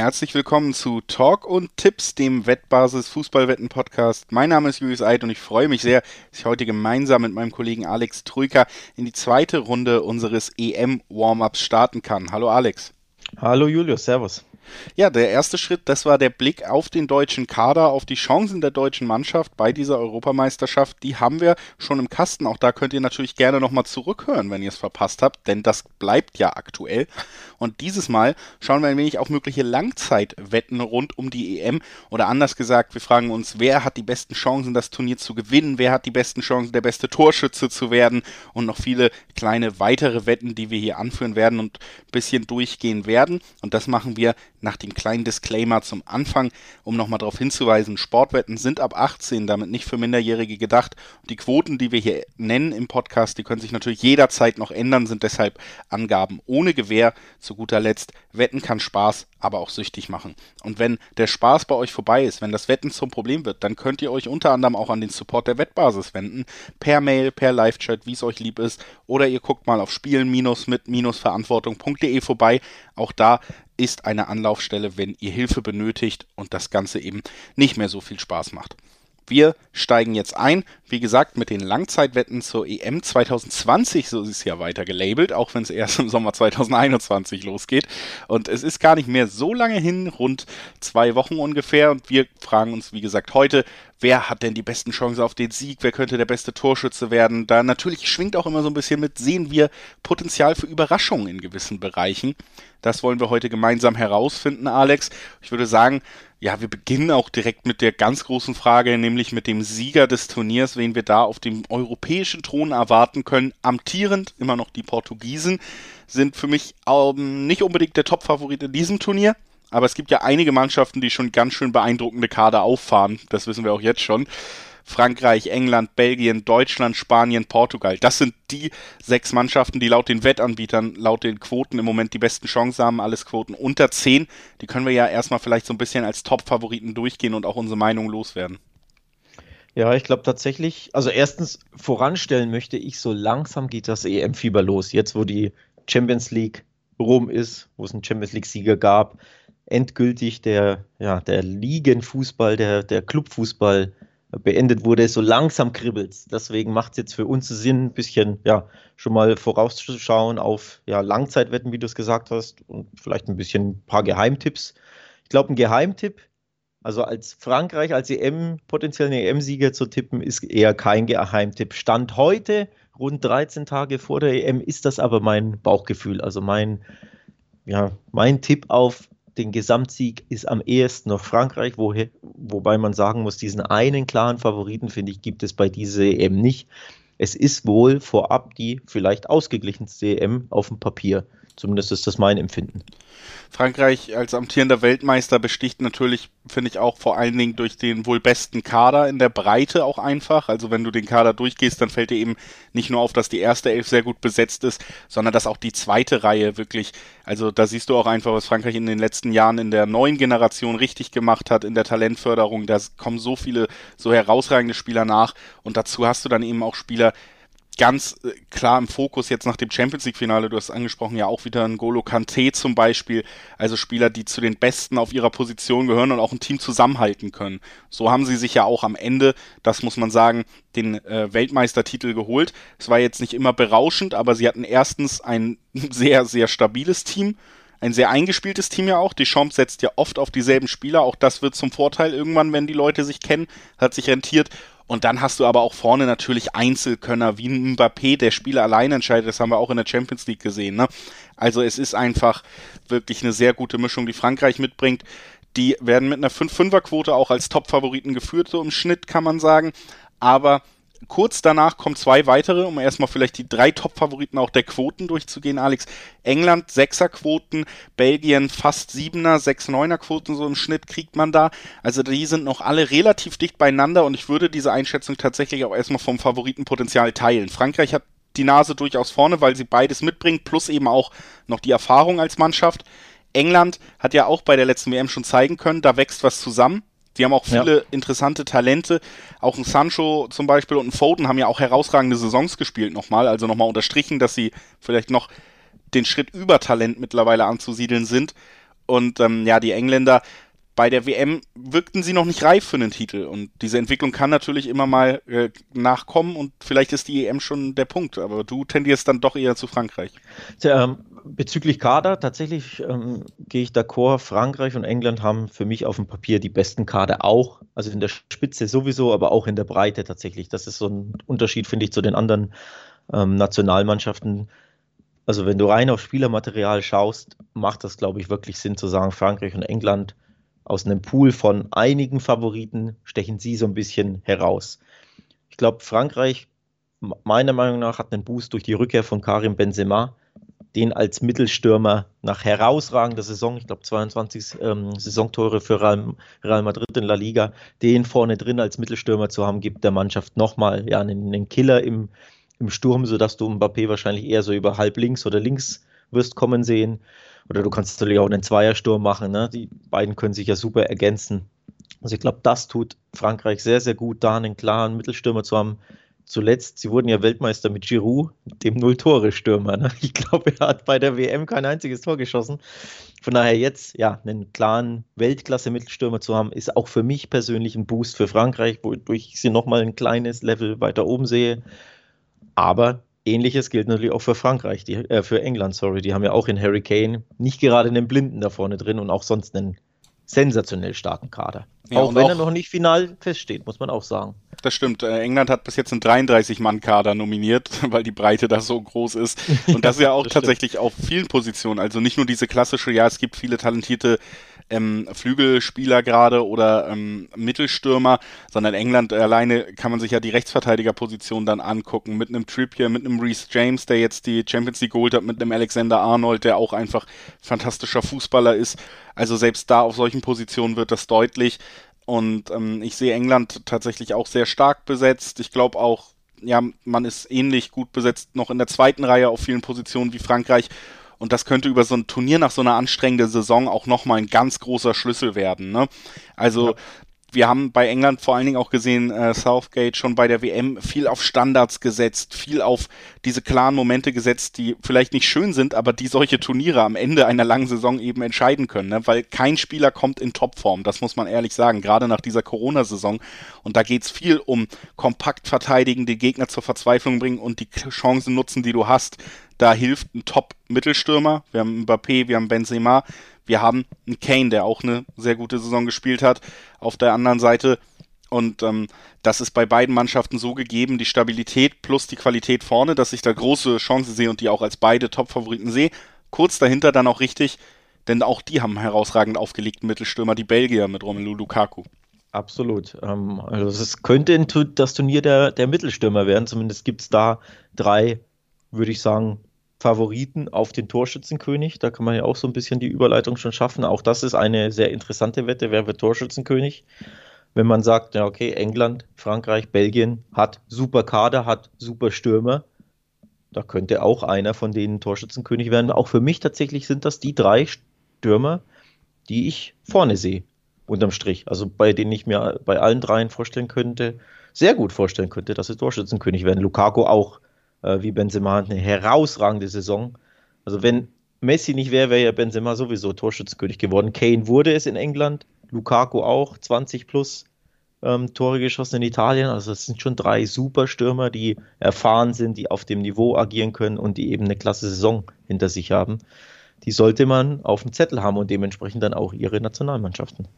Herzlich willkommen zu Talk und Tipps, dem Wettbasis Fußballwetten Podcast. Mein Name ist Julius Eid und ich freue mich sehr, dass ich heute gemeinsam mit meinem Kollegen Alex Trüker in die zweite Runde unseres EM Warm-ups starten kann. Hallo Alex. Hallo Julius, Servus. Ja, der erste Schritt, das war der Blick auf den deutschen Kader, auf die Chancen der deutschen Mannschaft bei dieser Europameisterschaft. Die haben wir schon im Kasten. Auch da könnt ihr natürlich gerne nochmal zurückhören, wenn ihr es verpasst habt, denn das bleibt ja aktuell. Und dieses Mal schauen wir ein wenig auf mögliche Langzeitwetten rund um die EM. Oder anders gesagt, wir fragen uns, wer hat die besten Chancen, das Turnier zu gewinnen? Wer hat die besten Chancen, der beste Torschütze zu werden? Und noch viele kleine weitere Wetten, die wir hier anführen werden und ein bisschen durchgehen werden. Und das machen wir nach dem kleinen Disclaimer zum Anfang, um nochmal darauf hinzuweisen, Sportwetten sind ab 18, damit nicht für Minderjährige gedacht. Die Quoten, die wir hier nennen im Podcast, die können sich natürlich jederzeit noch ändern, sind deshalb Angaben ohne Gewähr. Zu guter Letzt, Wetten kann Spaß, aber auch süchtig machen. Und wenn der Spaß bei euch vorbei ist, wenn das Wetten zum Problem wird, dann könnt ihr euch unter anderem auch an den Support der Wettbasis wenden, per Mail, per Live-Chat, wie es euch lieb ist, oder ihr guckt mal auf spielen-mit-verantwortung.de vorbei. Auch da ist eine Anlaufstelle, wenn ihr Hilfe benötigt und das Ganze eben nicht mehr so viel Spaß macht. Wir steigen jetzt ein, wie gesagt, mit den Langzeitwetten zur EM 2020, so ist es ja weiter gelabelt, auch wenn es erst im Sommer 2021 losgeht. Und es ist gar nicht mehr so lange hin, rund zwei Wochen ungefähr. Und wir fragen uns, wie gesagt, heute, wer hat denn die besten Chancen auf den Sieg? Wer könnte der beste Torschütze werden? Da natürlich schwingt auch immer so ein bisschen mit, sehen wir Potenzial für Überraschungen in gewissen Bereichen. Das wollen wir heute gemeinsam herausfinden, Alex. Ich würde sagen, ja, wir beginnen auch direkt mit der ganz großen Frage, nämlich mit dem Sieger des Turniers, wen wir da auf dem europäischen Thron erwarten können. Amtierend immer noch die Portugiesen sind für mich ähm, nicht unbedingt der Top-Favorit in diesem Turnier. Aber es gibt ja einige Mannschaften, die schon ganz schön beeindruckende Kader auffahren. Das wissen wir auch jetzt schon. Frankreich, England, Belgien, Deutschland, Spanien, Portugal. Das sind die sechs Mannschaften, die laut den Wettanbietern, laut den Quoten im Moment die besten Chancen haben. Alles Quoten unter 10. Die können wir ja erstmal vielleicht so ein bisschen als Top-Favoriten durchgehen und auch unsere Meinung loswerden. Ja, ich glaube tatsächlich, also erstens voranstellen möchte ich, so langsam geht das EM-Fieber los. Jetzt, wo die Champions League rum ist, wo es einen Champions League-Sieger gab, endgültig der, ja, der Ligenfußball, der, der Clubfußball beendet wurde, so langsam kribbelt. Deswegen macht es jetzt für uns Sinn, ein bisschen ja, schon mal vorauszuschauen auf ja, Langzeitwetten, wie du es gesagt hast, und vielleicht ein bisschen ein paar Geheimtipps. Ich glaube, ein Geheimtipp, also als Frankreich als EM, potenziellen EM-Sieger zu tippen, ist eher kein Geheimtipp. Stand heute, rund 13 Tage vor der EM, ist das aber mein Bauchgefühl. Also mein, ja, mein Tipp auf den Gesamtsieg ist am ehesten noch Frankreich, wo, wobei man sagen muss, diesen einen klaren Favoriten, finde ich, gibt es bei dieser EM nicht. Es ist wohl vorab die vielleicht ausgeglichenste EM auf dem Papier. Zumindest ist das mein Empfinden. Frankreich als amtierender Weltmeister besticht natürlich, finde ich auch vor allen Dingen durch den wohl besten Kader in der Breite auch einfach. Also wenn du den Kader durchgehst, dann fällt dir eben nicht nur auf, dass die erste Elf sehr gut besetzt ist, sondern dass auch die zweite Reihe wirklich, also da siehst du auch einfach, was Frankreich in den letzten Jahren in der neuen Generation richtig gemacht hat, in der Talentförderung. Da kommen so viele, so herausragende Spieler nach und dazu hast du dann eben auch Spieler, ganz äh, klar im Fokus jetzt nach dem Champions League Finale, du hast angesprochen, ja auch wieder ein Golo Kante zum Beispiel, also Spieler, die zu den Besten auf ihrer Position gehören und auch ein Team zusammenhalten können. So haben sie sich ja auch am Ende, das muss man sagen, den äh, Weltmeistertitel geholt. Es war jetzt nicht immer berauschend, aber sie hatten erstens ein sehr, sehr stabiles Team, ein sehr eingespieltes Team ja auch. Deschamps setzt ja oft auf dieselben Spieler, auch das wird zum Vorteil irgendwann, wenn die Leute sich kennen, hat sich rentiert. Und dann hast du aber auch vorne natürlich Einzelkönner wie ein Mbappé, der Spieler allein entscheidet. Das haben wir auch in der Champions League gesehen. Ne? Also es ist einfach wirklich eine sehr gute Mischung, die Frankreich mitbringt. Die werden mit einer 5-5er-Quote auch als Top-Favoriten geführt, so im Schnitt kann man sagen. Aber kurz danach kommen zwei weitere, um erstmal vielleicht die drei Top-Favoriten auch der Quoten durchzugehen, Alex. England 6er-Quoten, Belgien fast 7er, 6-9er-Quoten so im Schnitt kriegt man da. Also die sind noch alle relativ dicht beieinander und ich würde diese Einschätzung tatsächlich auch erstmal vom Favoritenpotenzial teilen. Frankreich hat die Nase durchaus vorne, weil sie beides mitbringt, plus eben auch noch die Erfahrung als Mannschaft. England hat ja auch bei der letzten WM schon zeigen können, da wächst was zusammen. Die haben auch viele ja. interessante Talente. Auch ein Sancho zum Beispiel und ein Foden haben ja auch herausragende Saisons gespielt nochmal. Also nochmal unterstrichen, dass sie vielleicht noch den Schritt über Talent mittlerweile anzusiedeln sind. Und ähm, ja, die Engländer bei der WM wirkten sie noch nicht reif für einen Titel. Und diese Entwicklung kann natürlich immer mal äh, nachkommen und vielleicht ist die EM schon der Punkt. Aber du tendierst dann doch eher zu Frankreich. Tja, ähm, bezüglich Kader, tatsächlich ähm, gehe ich d'accord. Frankreich und England haben für mich auf dem Papier die besten Kader auch. Also in der Spitze sowieso, aber auch in der Breite tatsächlich. Das ist so ein Unterschied, finde ich, zu den anderen ähm, Nationalmannschaften. Also wenn du rein auf Spielermaterial schaust, macht das, glaube ich, wirklich Sinn zu sagen, Frankreich und England aus einem Pool von einigen Favoriten stechen sie so ein bisschen heraus. Ich glaube, Frankreich, meiner Meinung nach, hat einen Boost durch die Rückkehr von Karim Benzema, den als Mittelstürmer nach herausragender Saison, ich glaube 22 ähm, Saisontore für Real, Real, Madrid in La Liga, den vorne drin als Mittelstürmer zu haben, gibt der Mannschaft nochmal ja, einen, einen Killer im, im Sturm, sodass du Mbappé wahrscheinlich eher so über halb links oder links wirst kommen sehen. Oder du kannst natürlich auch einen Zweiersturm machen. Ne? Die beiden können sich ja super ergänzen. Also ich glaube, das tut Frankreich sehr, sehr gut, da einen klaren Mittelstürmer zu haben. Zuletzt, sie wurden ja Weltmeister mit Giroud, dem Null-Tore-Stürmer. Ne? Ich glaube, er hat bei der WM kein einziges Tor geschossen. Von daher jetzt, ja, einen klaren Weltklasse-Mittelstürmer zu haben, ist auch für mich persönlich ein Boost für Frankreich, wodurch ich sie nochmal ein kleines Level weiter oben sehe. Aber Ähnliches gilt natürlich auch für Frankreich, die, äh, für England, sorry. Die haben ja auch in Harry Kane nicht gerade einen Blinden da vorne drin und auch sonst einen sensationell starken Kader. Ja, auch wenn auch, er noch nicht final feststeht, muss man auch sagen. Das stimmt. Äh, England hat bis jetzt einen 33-Mann-Kader nominiert, weil die Breite da so groß ist. Und das ja, ja auch tatsächlich stimmt. auf vielen Positionen. Also nicht nur diese klassische, ja, es gibt viele talentierte ähm, Flügelspieler gerade oder ähm, Mittelstürmer, sondern England alleine kann man sich ja die Rechtsverteidigerposition dann angucken, mit einem Trippier, mit einem Reece James, der jetzt die Champions League geholt hat, mit einem Alexander Arnold, der auch einfach fantastischer Fußballer ist. Also selbst da auf solchen Positionen wird das deutlich. Und ähm, ich sehe England tatsächlich auch sehr stark besetzt. Ich glaube auch, ja, man ist ähnlich gut besetzt noch in der zweiten Reihe auf vielen Positionen wie Frankreich. Und das könnte über so ein Turnier nach so einer anstrengenden Saison auch nochmal ein ganz großer Schlüssel werden. Ne? Also wir haben bei England vor allen Dingen auch gesehen, äh, Southgate schon bei der WM viel auf Standards gesetzt, viel auf diese klaren Momente gesetzt, die vielleicht nicht schön sind, aber die solche Turniere am Ende einer langen Saison eben entscheiden können, ne? weil kein Spieler kommt in Topform, das muss man ehrlich sagen, gerade nach dieser Corona-Saison. Und da geht's viel um kompakt verteidigen, die Gegner zur Verzweiflung bringen und die Chancen nutzen, die du hast. Da hilft ein Top-Mittelstürmer. Wir haben Mbappé, wir haben Benzema, wir haben einen Kane, der auch eine sehr gute Saison gespielt hat. Auf der anderen Seite und ähm, das ist bei beiden Mannschaften so gegeben, die Stabilität plus die Qualität vorne, dass ich da große Chancen sehe und die auch als beide Top-Favoriten sehe. Kurz dahinter dann auch richtig, denn auch die haben herausragend aufgelegten Mittelstürmer, die Belgier mit Romelu Lukaku. Absolut. Ähm, also es könnte das Turnier der, der Mittelstürmer werden. Zumindest gibt es da drei, würde ich sagen, Favoriten auf den Torschützenkönig. Da kann man ja auch so ein bisschen die Überleitung schon schaffen. Auch das ist eine sehr interessante Wette. Wer wird Torschützenkönig? Wenn man sagt, ja, okay, England, Frankreich, Belgien hat super Kader, hat super Stürmer. Da könnte auch einer von denen Torschützenkönig werden. Auch für mich tatsächlich sind das die drei Stürmer, die ich vorne sehe, unterm Strich. Also bei denen ich mir bei allen dreien vorstellen könnte, sehr gut vorstellen könnte, dass sie Torschützenkönig werden. Lukaku auch äh, wie Benzema eine herausragende Saison. Also wenn Messi nicht wäre, wäre ja Benzema sowieso Torschützenkönig geworden. Kane wurde es in England, Lukaku auch, 20 plus ähm, Tore geschossen in Italien. Also es sind schon drei Superstürmer, die erfahren sind, die auf dem Niveau agieren können und die eben eine klasse Saison hinter sich haben die sollte man auf dem Zettel haben und dementsprechend dann auch ihre Nationalmannschaften.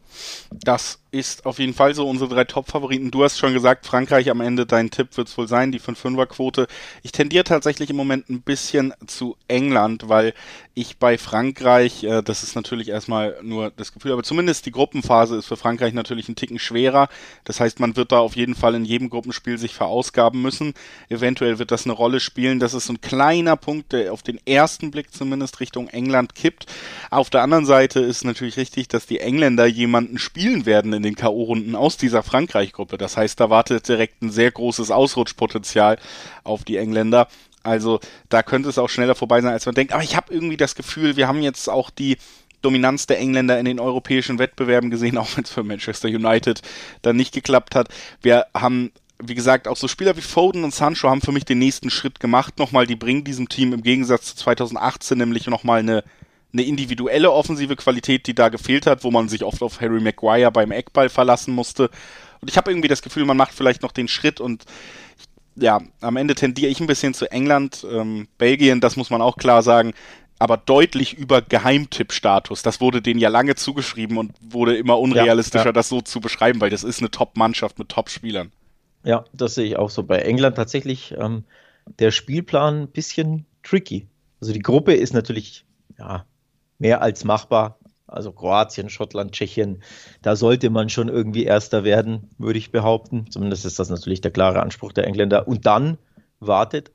Das ist auf jeden Fall so unsere drei Top-Favoriten. Du hast schon gesagt, Frankreich am Ende, dein Tipp wird es wohl sein, die 5-5er-Quote. Ich tendiere tatsächlich im Moment ein bisschen zu England, weil ich bei Frankreich, äh, das ist natürlich erstmal nur das Gefühl, aber zumindest die Gruppenphase ist für Frankreich natürlich ein Ticken schwerer. Das heißt, man wird da auf jeden Fall in jedem Gruppenspiel sich verausgaben müssen. Eventuell wird das eine Rolle spielen. Das ist so ein kleiner Punkt, der auf den ersten Blick zumindest Richtung England kippt. Auf der anderen Seite ist natürlich richtig, dass die Engländer jemanden spielen werden in den K.O.-Runden aus dieser Frankreich-Gruppe. Das heißt, da wartet direkt ein sehr großes Ausrutschpotenzial auf die Engländer. Also da könnte es auch schneller vorbei sein, als man denkt. Aber ich habe irgendwie das Gefühl, wir haben jetzt auch die Dominanz der Engländer in den europäischen Wettbewerben gesehen, auch wenn es für Manchester United dann nicht geklappt hat. Wir haben wie gesagt, auch so Spieler wie Foden und Sancho haben für mich den nächsten Schritt gemacht. Nochmal, die bringen diesem Team im Gegensatz zu 2018 nämlich nochmal eine eine individuelle offensive Qualität, die da gefehlt hat, wo man sich oft auf Harry Maguire beim Eckball verlassen musste. Und ich habe irgendwie das Gefühl, man macht vielleicht noch den Schritt und ja, am Ende tendiere ich ein bisschen zu England, ähm, Belgien, das muss man auch klar sagen, aber deutlich über Geheimtipp-Status. Das wurde denen ja lange zugeschrieben und wurde immer unrealistischer, ja, ja. das so zu beschreiben, weil das ist eine Top-Mannschaft mit Top-Spielern. Ja, das sehe ich auch so. Bei England tatsächlich ähm, der Spielplan ein bisschen tricky. Also die Gruppe ist natürlich ja, mehr als machbar. Also Kroatien, Schottland, Tschechien, da sollte man schon irgendwie Erster werden, würde ich behaupten. Zumindest ist das natürlich der klare Anspruch der Engländer. Und dann wartet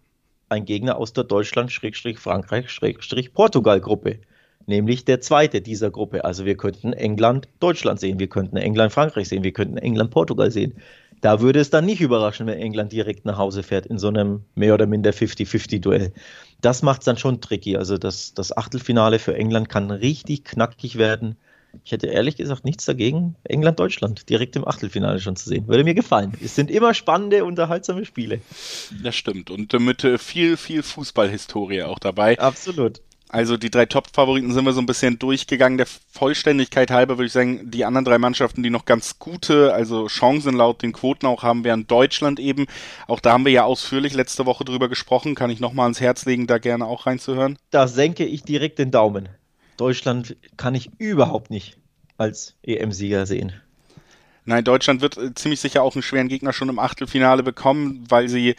ein Gegner aus der Deutschland-Frankreich-Portugal-Gruppe, nämlich der zweite dieser Gruppe. Also wir könnten England, Deutschland sehen, wir könnten England, Frankreich sehen, wir könnten England, Portugal sehen. Da würde es dann nicht überraschen, wenn England direkt nach Hause fährt in so einem mehr oder minder 50-50-Duell. Das macht es dann schon tricky. Also das, das Achtelfinale für England kann richtig knackig werden. Ich hätte ehrlich gesagt nichts dagegen, England-Deutschland direkt im Achtelfinale schon zu sehen. Würde mir gefallen. Es sind immer spannende, unterhaltsame Spiele. Das stimmt. Und mit äh, viel, viel Fußballhistorie auch dabei. Absolut. Also die drei Top-Favoriten sind wir so ein bisschen durchgegangen. Der Vollständigkeit halber würde ich sagen, die anderen drei Mannschaften, die noch ganz gute, also Chancen laut den Quoten auch haben, wären Deutschland eben. Auch da haben wir ja ausführlich letzte Woche drüber gesprochen. Kann ich nochmal ans Herz legen, da gerne auch reinzuhören? Da senke ich direkt den Daumen. Deutschland kann ich überhaupt nicht als EM-Sieger sehen. Nein, Deutschland wird äh, ziemlich sicher auch einen schweren Gegner schon im Achtelfinale bekommen, weil sie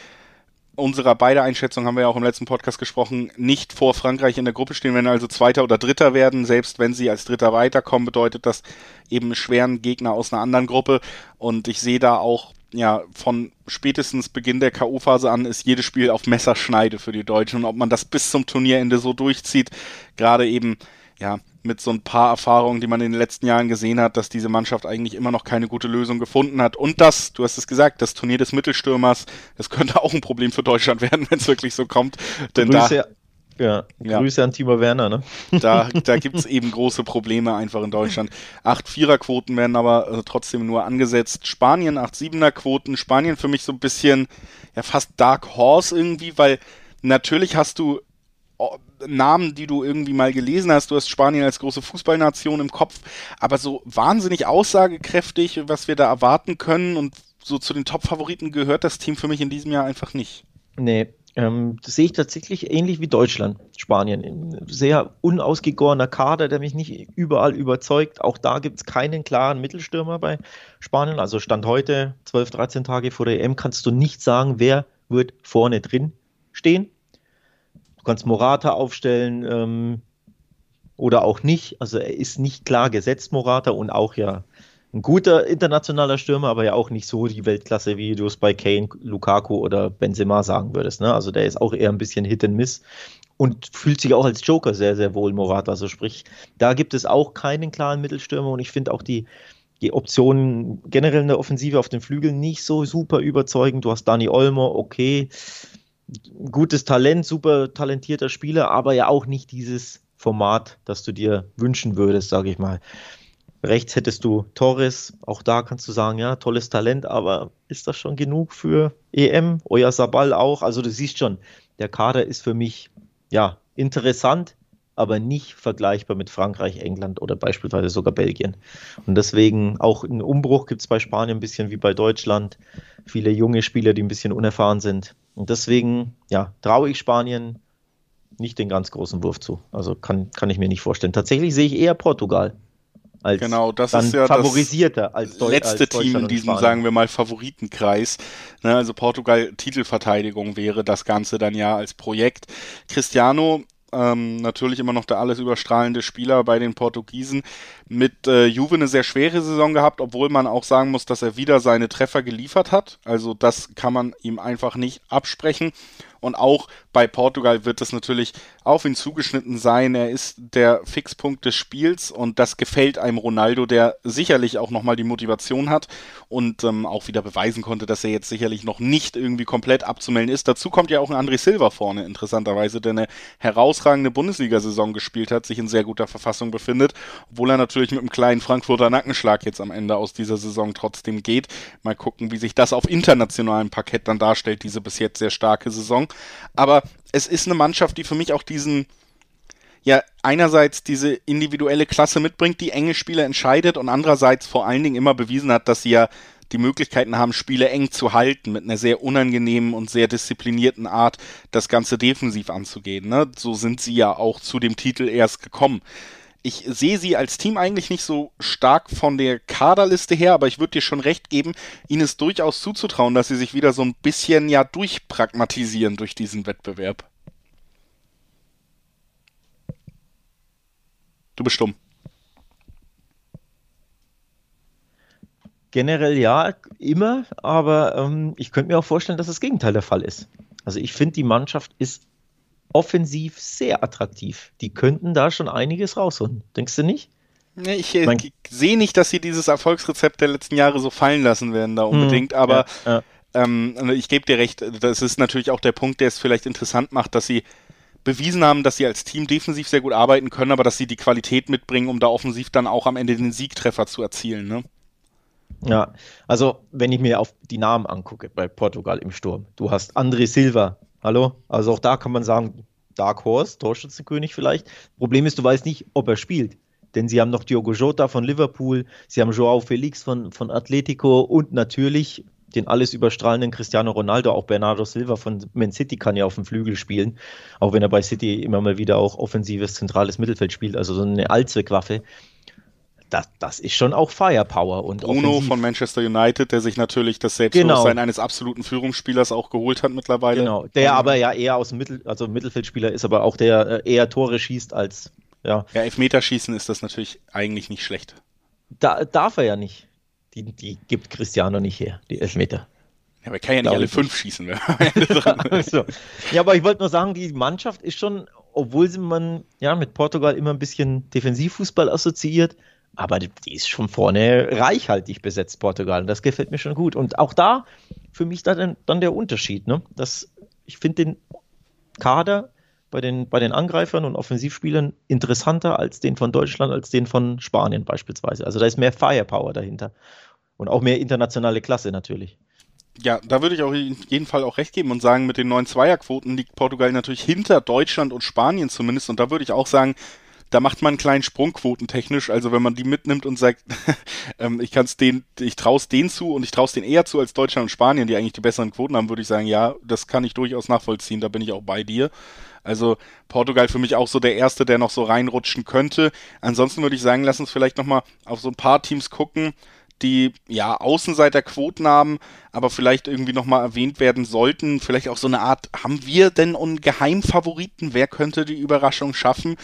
unserer beide Einschätzung haben wir ja auch im letzten Podcast gesprochen, nicht vor Frankreich in der Gruppe stehen, wenn also Zweiter oder Dritter werden. Selbst wenn sie als Dritter weiterkommen, bedeutet das eben schweren Gegner aus einer anderen Gruppe. Und ich sehe da auch, ja, von spätestens Beginn der K.O.-Phase an ist jedes Spiel auf Messerschneide für die Deutschen. Und ob man das bis zum Turnierende so durchzieht, gerade eben, ja, mit so ein paar Erfahrungen, die man in den letzten Jahren gesehen hat, dass diese Mannschaft eigentlich immer noch keine gute Lösung gefunden hat. Und das, du hast es gesagt, das Turnier des Mittelstürmers, das könnte auch ein Problem für Deutschland werden, wenn es wirklich so kommt. Denn Grüße, da, ja, Grüße ja. an Timo Werner, ne? Da, da gibt es eben große Probleme einfach in Deutschland. Acht Viererquoten werden aber äh, trotzdem nur angesetzt. Spanien acht Siebener-Quoten. Spanien für mich so ein bisschen, ja, fast Dark Horse irgendwie, weil natürlich hast du Namen, die du irgendwie mal gelesen hast. Du hast Spanien als große Fußballnation im Kopf, aber so wahnsinnig aussagekräftig, was wir da erwarten können und so zu den Top-Favoriten gehört das Team für mich in diesem Jahr einfach nicht. Nee, ähm, das sehe ich tatsächlich ähnlich wie Deutschland, Spanien. Sehr unausgegorener Kader, der mich nicht überall überzeugt. Auch da gibt es keinen klaren Mittelstürmer bei Spanien. Also Stand heute, 12, 13 Tage vor der EM, kannst du nicht sagen, wer wird vorne drin stehen kannst Morata aufstellen ähm, oder auch nicht. Also er ist nicht klar gesetzt, Morata, und auch ja ein guter internationaler Stürmer, aber ja auch nicht so die Weltklasse, wie du es bei Kane, Lukaku oder Benzema sagen würdest. Ne? Also der ist auch eher ein bisschen Hit and Miss und fühlt sich auch als Joker sehr, sehr wohl, Morata. Also sprich, da gibt es auch keinen klaren Mittelstürmer und ich finde auch die, die Optionen generell in der Offensive auf den Flügeln nicht so super überzeugend. Du hast Dani Olmo, okay, gutes Talent, super talentierter Spieler, aber ja auch nicht dieses Format, das du dir wünschen würdest, sage ich mal. Rechts hättest du Torres, auch da kannst du sagen, ja, tolles Talent, aber ist das schon genug für EM? Euer Sabal auch, also du siehst schon, der Kader ist für mich, ja, interessant, aber nicht vergleichbar mit Frankreich, England oder beispielsweise sogar Belgien. Und deswegen auch einen Umbruch gibt es bei Spanien ein bisschen wie bei Deutschland. Viele junge Spieler, die ein bisschen unerfahren sind. Und deswegen, ja, traue ich Spanien nicht den ganz großen Wurf zu. Also kann, kann ich mir nicht vorstellen. Tatsächlich sehe ich eher Portugal als genau, das ist ja favorisierter als Deu letzte als Team in diesem, sagen wir mal, Favoritenkreis. Ne, also Portugal Titelverteidigung wäre das Ganze dann ja als Projekt. Cristiano ähm, natürlich immer noch der alles überstrahlende Spieler bei den Portugiesen. Mit äh, Juve eine sehr schwere Saison gehabt, obwohl man auch sagen muss, dass er wieder seine Treffer geliefert hat. Also das kann man ihm einfach nicht absprechen. Und auch bei Portugal wird es natürlich auf ihn zugeschnitten sein. Er ist der Fixpunkt des Spiels und das gefällt einem Ronaldo, der sicherlich auch nochmal die Motivation hat und ähm, auch wieder beweisen konnte, dass er jetzt sicherlich noch nicht irgendwie komplett abzumelden ist. Dazu kommt ja auch ein André Silva vorne, interessanterweise, der eine herausragende Bundesliga-Saison gespielt hat, sich in sehr guter Verfassung befindet, obwohl er natürlich mit einem kleinen Frankfurter Nackenschlag jetzt am Ende aus dieser Saison trotzdem geht. Mal gucken, wie sich das auf internationalem Parkett dann darstellt, diese bis jetzt sehr starke Saison. Aber es ist eine Mannschaft, die für mich auch diesen, ja einerseits diese individuelle Klasse mitbringt, die enge Spiele entscheidet und andererseits vor allen Dingen immer bewiesen hat, dass sie ja die Möglichkeiten haben, Spiele eng zu halten, mit einer sehr unangenehmen und sehr disziplinierten Art, das Ganze defensiv anzugehen. Ne? So sind sie ja auch zu dem Titel erst gekommen. Ich sehe sie als Team eigentlich nicht so stark von der Kaderliste her, aber ich würde dir schon recht geben, ihnen ist durchaus zuzutrauen, dass sie sich wieder so ein bisschen ja durchpragmatisieren durch diesen Wettbewerb. Du bist stumm. Generell ja, immer, aber ähm, ich könnte mir auch vorstellen, dass das Gegenteil der Fall ist. Also ich finde, die Mannschaft ist offensiv sehr attraktiv. Die könnten da schon einiges rausholen. Denkst du nicht? Ich, äh, ich sehe nicht, dass sie dieses Erfolgsrezept der letzten Jahre so fallen lassen werden, da unbedingt, hm, aber ja, ja. Ähm, also ich gebe dir recht, das ist natürlich auch der Punkt, der es vielleicht interessant macht, dass sie bewiesen haben, dass sie als Team defensiv sehr gut arbeiten können, aber dass sie die Qualität mitbringen, um da offensiv dann auch am Ende den Siegtreffer zu erzielen. Ne? Ja, also wenn ich mir auf die Namen angucke bei Portugal im Sturm, du hast André Silva, hallo, also auch da kann man sagen, Dark Horse, Torschützenkönig vielleicht. Problem ist, du weißt nicht, ob er spielt. Denn sie haben noch Diogo Jota von Liverpool, sie haben Joao Felix von, von Atletico und natürlich den alles überstrahlenden Cristiano Ronaldo, auch Bernardo Silva von Man City kann ja auf dem Flügel spielen, auch wenn er bei City immer mal wieder auch offensives, zentrales Mittelfeld spielt, also so eine Allzweckwaffe das, das ist schon auch Firepower. Und Bruno offensiv. von Manchester United, der sich natürlich das Selbstbewusstsein genau. eines absoluten Führungsspielers auch geholt hat mittlerweile. Genau, der aber ja eher aus dem Mittel, also Mittelfeldspieler ist, aber auch der äh, eher Tore schießt als, ja. Ja, Elfmeterschießen ist das natürlich eigentlich nicht schlecht. Da, darf er ja nicht. Die, die gibt Cristiano nicht her, die Elfmeter. Ja, aber er kann ja nicht alle fünf schießen. Ne? also. Ja, aber ich wollte nur sagen, die Mannschaft ist schon, obwohl sie man ja mit Portugal immer ein bisschen Defensivfußball assoziiert, aber die, ist schon vorne reichhaltig besetzt, Portugal. Und das gefällt mir schon gut. Und auch da für mich dann, dann der Unterschied. Ne? Das, ich finde den Kader bei den, bei den Angreifern und Offensivspielern interessanter als den von Deutschland, als den von Spanien beispielsweise. Also da ist mehr Firepower dahinter. Und auch mehr internationale Klasse natürlich. Ja, da würde ich auch in jedem Fall auch recht geben und sagen, mit den neuen Zweierquoten liegt Portugal natürlich hinter Deutschland und Spanien zumindest. Und da würde ich auch sagen, da macht man einen kleinen Sprung quotentechnisch. Also wenn man die mitnimmt und sagt, ähm, ich kann es den, ich traue es denen zu und ich traue es denen eher zu als Deutschland und Spanien, die eigentlich die besseren Quoten haben, würde ich sagen, ja, das kann ich durchaus nachvollziehen. Da bin ich auch bei dir. Also Portugal für mich auch so der erste, der noch so reinrutschen könnte. Ansonsten würde ich sagen, lass uns vielleicht nochmal auf so ein paar Teams gucken, die ja Außenseiterquoten haben, aber vielleicht irgendwie nochmal erwähnt werden sollten. Vielleicht auch so eine Art, haben wir denn einen Geheimfavoriten? Wer könnte die Überraschung schaffen?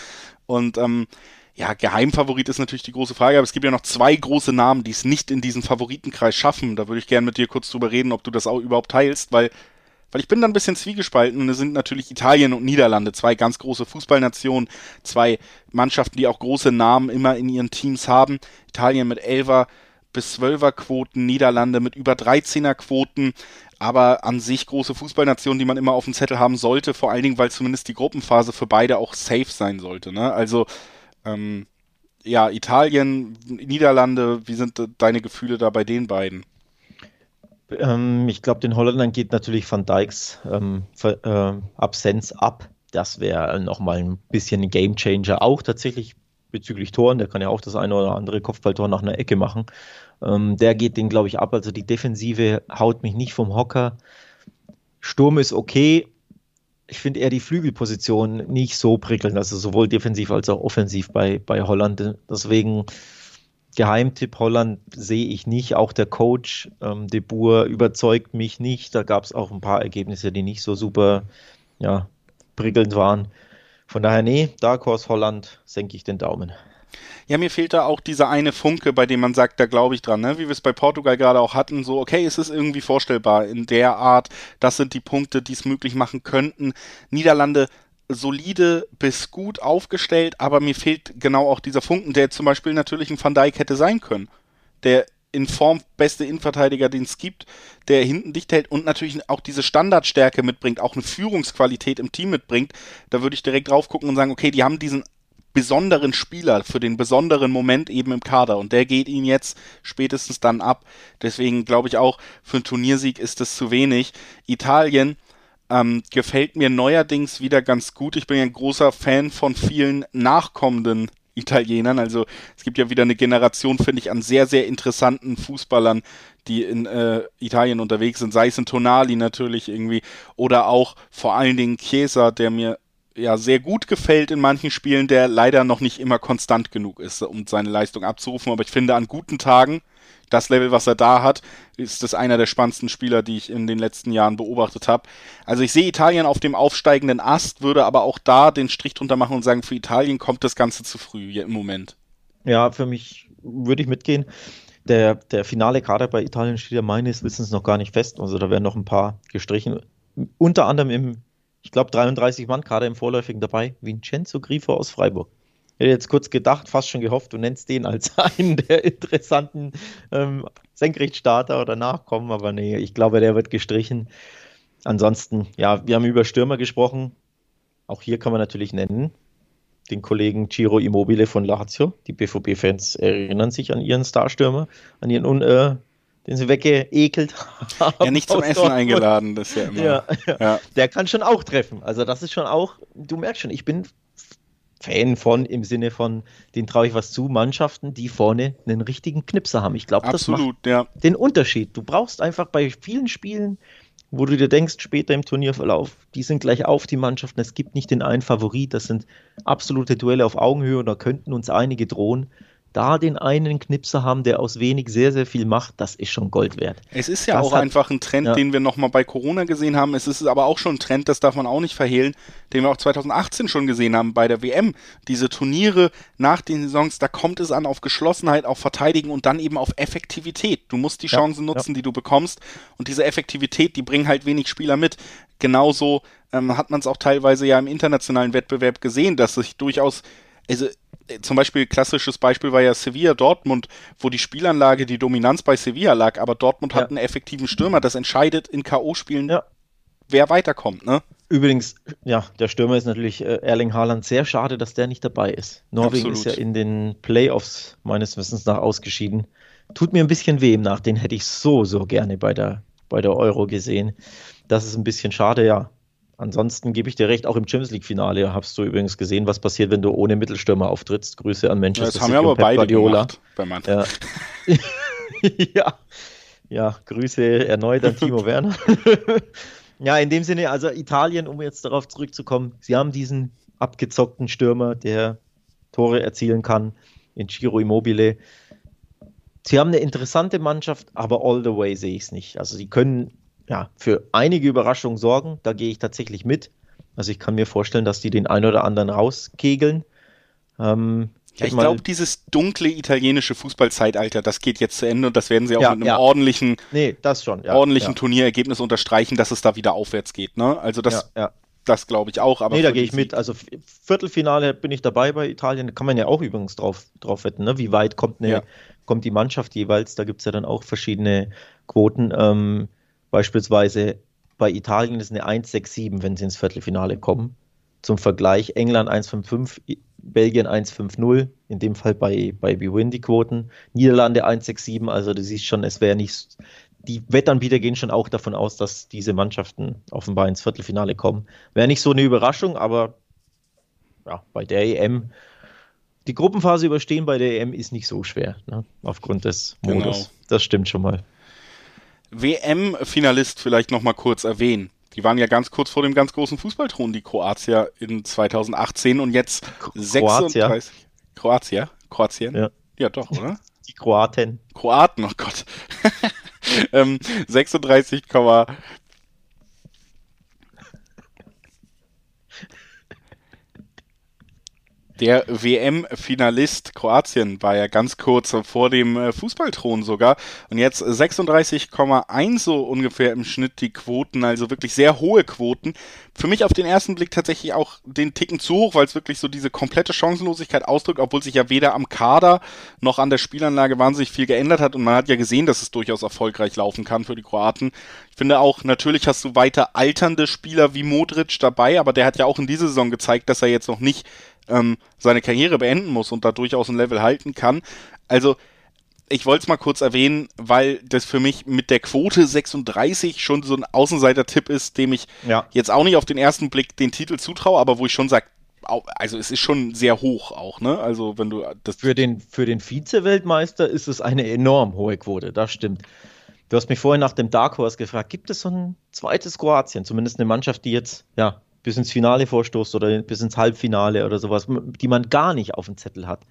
Und ähm, ja, Geheimfavorit ist natürlich die große Frage, aber es gibt ja noch zwei große Namen, die es nicht in diesen Favoritenkreis schaffen. Da würde ich gerne mit dir kurz drüber reden, ob du das auch überhaupt teilst, weil, weil ich bin da ein bisschen zwiegespalten und es sind natürlich Italien und Niederlande, zwei ganz große Fußballnationen, zwei Mannschaften, die auch große Namen immer in ihren Teams haben. Italien mit Elfer bis 12er Quoten, Niederlande mit über 13er Quoten aber an sich große Fußballnationen, die man immer auf dem Zettel haben sollte, vor allen Dingen, weil zumindest die Gruppenphase für beide auch safe sein sollte. Ne? Also ähm, ja, Italien, Niederlande, wie sind deine Gefühle da bei den beiden? Ähm, ich glaube, den Holländern geht natürlich Van Dijks ähm, äh, Absenz ab. Das wäre nochmal ein bisschen ein Gamechanger, auch tatsächlich bezüglich Toren. Der kann ja auch das eine oder andere Kopfballtor nach einer Ecke machen. Ähm, der geht den, glaube ich, ab. Also die Defensive haut mich nicht vom Hocker. Sturm ist okay. Ich finde eher die Flügelposition nicht so prickelnd, also sowohl defensiv als auch offensiv bei, bei Holland. Deswegen Geheimtipp Holland sehe ich nicht. Auch der Coach ähm, De Boer überzeugt mich nicht. Da gab es auch ein paar Ergebnisse, die nicht so super ja, prickelnd waren. Von daher, nee, Dark Horse Holland senke ich den Daumen. Ja, mir fehlt da auch dieser eine Funke, bei dem man sagt, da glaube ich dran, ne? wie wir es bei Portugal gerade auch hatten, so, okay, es ist irgendwie vorstellbar in der Art, das sind die Punkte, die es möglich machen könnten. Niederlande solide bis gut aufgestellt, aber mir fehlt genau auch dieser Funken, der zum Beispiel natürlich ein Van Dijk hätte sein können. Der in Form beste Innenverteidiger, den es gibt, der hinten dicht hält und natürlich auch diese Standardstärke mitbringt, auch eine Führungsqualität im Team mitbringt, da würde ich direkt drauf gucken und sagen, okay, die haben diesen besonderen Spieler für den besonderen Moment eben im Kader und der geht ihnen jetzt spätestens dann ab. Deswegen glaube ich auch, für einen Turniersieg ist das zu wenig. Italien ähm, gefällt mir neuerdings wieder ganz gut. Ich bin ja ein großer Fan von vielen nachkommenden Italienern. Also es gibt ja wieder eine Generation, finde ich, an sehr, sehr interessanten Fußballern, die in äh, Italien unterwegs sind. Sei es in Tonali natürlich irgendwie oder auch vor allen Dingen Chiesa, der mir ja sehr gut gefällt in manchen Spielen, der leider noch nicht immer konstant genug ist, um seine Leistung abzurufen. Aber ich finde, an guten Tagen das Level, was er da hat, ist das einer der spannendsten Spieler, die ich in den letzten Jahren beobachtet habe. Also ich sehe Italien auf dem aufsteigenden Ast, würde aber auch da den Strich drunter machen und sagen, für Italien kommt das Ganze zu früh hier im Moment. Ja, für mich würde ich mitgehen. Der, der finale Kader bei Italien steht ja meines Wissens noch gar nicht fest. Also da werden noch ein paar gestrichen. Unter anderem im, ich glaube, 33 Mann Kader im Vorläufigen dabei. Vincenzo Grifo aus Freiburg. Ich hätte jetzt kurz gedacht, fast schon gehofft, du nennst den als einen der interessanten ähm, Senkrechtstarter oder Nachkommen, aber nee, ich glaube, der wird gestrichen. Ansonsten, ja, wir haben über Stürmer gesprochen. Auch hier kann man natürlich nennen den Kollegen Giro Immobile von Lazio. Die BVB-Fans erinnern sich an ihren Starstürmer, an ihren äh, den sie weggeekelt haben. Ja, nicht zum Essen Dortmund. eingeladen, das ist ja immer. Ja, ja. ja, Der kann schon auch treffen. Also das ist schon auch, du merkst schon, ich bin Fan von im Sinne von, den traue ich was zu, Mannschaften, die vorne einen richtigen Knipser haben. Ich glaube, das macht ja. den Unterschied. Du brauchst einfach bei vielen Spielen, wo du dir denkst, später im Turnierverlauf, die sind gleich auf, die Mannschaften. Es gibt nicht den einen Favorit, das sind absolute Duelle auf Augenhöhe und da könnten uns einige drohen da den einen Knipser haben, der aus wenig sehr, sehr viel macht, das ist schon Gold wert. Es ist ja das auch hat, einfach ein Trend, ja. den wir nochmal bei Corona gesehen haben. Es ist aber auch schon ein Trend, das darf man auch nicht verhehlen, den wir auch 2018 schon gesehen haben bei der WM. Diese Turniere nach den Saisons, da kommt es an auf Geschlossenheit, auf Verteidigen und dann eben auf Effektivität. Du musst die Chancen ja, nutzen, ja. die du bekommst und diese Effektivität, die bringen halt wenig Spieler mit. Genauso ähm, hat man es auch teilweise ja im internationalen Wettbewerb gesehen, dass sich durchaus also zum Beispiel klassisches Beispiel war ja Sevilla Dortmund, wo die Spielanlage die Dominanz bei Sevilla lag, aber Dortmund ja. hat einen effektiven Stürmer, das entscheidet in K.O.-Spielen, ja. wer weiterkommt, ne? Übrigens, ja, der Stürmer ist natürlich äh, Erling Haaland. Sehr schade, dass der nicht dabei ist. Norwegen Absolut. ist ja in den Playoffs meines Wissens nach ausgeschieden. Tut mir ein bisschen weh im Nach, den hätte ich so, so gerne bei der, bei der Euro gesehen. Das ist ein bisschen schade, ja. Ansonsten gebe ich dir recht, auch im Champions League-Finale hast du übrigens gesehen, was passiert, wenn du ohne Mittelstürmer auftrittst. Grüße an Manchester City. Das haben wir aber beide Guardiola. gemacht bei Ja. ja. ja, Grüße erneut an Timo Werner. ja, in dem Sinne, also Italien, um jetzt darauf zurückzukommen, sie haben diesen abgezockten Stürmer, der Tore erzielen kann, in Giro Immobile. Sie haben eine interessante Mannschaft, aber all the way sehe ich es nicht. Also sie können ja, für einige Überraschungen sorgen. Da gehe ich tatsächlich mit. Also ich kann mir vorstellen, dass die den einen oder anderen rauskegeln. Ähm, ja, ich glaube, dieses dunkle italienische Fußballzeitalter, das geht jetzt zu Ende und das werden sie auch ja, mit einem ja. ordentlichen, nee, das schon, ordentlichen Turnierergebnis unterstreichen, dass es da wieder aufwärts geht. Ne? Also das, das glaube ich auch. Aber nee, da gehe ich mit. Also Viertelfinale bin ich dabei bei Italien. Da kann man ja auch übrigens drauf, drauf wetten, ne? wie weit kommt, eine, kommt die Mannschaft jeweils. Da gibt es ja dann auch verschiedene Quoten. Ähm, Beispielsweise bei Italien ist eine 1-6-7, wenn sie ins Viertelfinale kommen. Zum Vergleich England 1-5-5, Belgien 1-5-0, in dem Fall bei, bei BWin die Quoten. Niederlande 1-6-7, also du siehst schon, es wäre nicht. Die Wettanbieter gehen schon auch davon aus, dass diese Mannschaften offenbar ins Viertelfinale kommen. Wäre nicht so eine Überraschung, aber ja, bei der EM die Gruppenphase überstehen bei der EM ist nicht so schwer, ne? aufgrund des Modus. Genau. Das stimmt schon mal. WM-Finalist vielleicht nochmal kurz erwähnen. Die waren ja ganz kurz vor dem ganz großen Fußballthron, die Kroatier in 2018 und jetzt Kroatia. 36. Kroatia? Kroatien? Ja. ja, doch, oder? Die Kroaten. Kroaten, oh Gott. ähm, 36, Der WM-Finalist Kroatien war ja ganz kurz vor dem äh, Fußballthron sogar. Und jetzt 36,1 so ungefähr im Schnitt die Quoten, also wirklich sehr hohe Quoten. Für mich auf den ersten Blick tatsächlich auch den Ticken zu hoch, weil es wirklich so diese komplette Chancenlosigkeit ausdrückt, obwohl sich ja weder am Kader noch an der Spielanlage wahnsinnig viel geändert hat. Und man hat ja gesehen, dass es durchaus erfolgreich laufen kann für die Kroaten. Ich finde auch, natürlich hast du weiter alternde Spieler wie Modric dabei, aber der hat ja auch in dieser Saison gezeigt, dass er jetzt noch nicht ähm, seine Karriere beenden muss und da durchaus ein Level halten kann. Also ich wollte es mal kurz erwähnen, weil das für mich mit der Quote 36 schon so ein Außenseiter-Tipp ist, dem ich ja. jetzt auch nicht auf den ersten Blick den Titel zutraue, aber wo ich schon sage, also es ist schon sehr hoch auch, ne? Also wenn du das für den für den Vize-Weltmeister ist es eine enorm hohe Quote, das stimmt. Du hast mich vorhin nach dem Dark Horse gefragt, gibt es so ein zweites Kroatien, zumindest eine Mannschaft, die jetzt ja bis ins Finale vorstoßt oder bis ins Halbfinale oder sowas, die man gar nicht auf dem Zettel hat?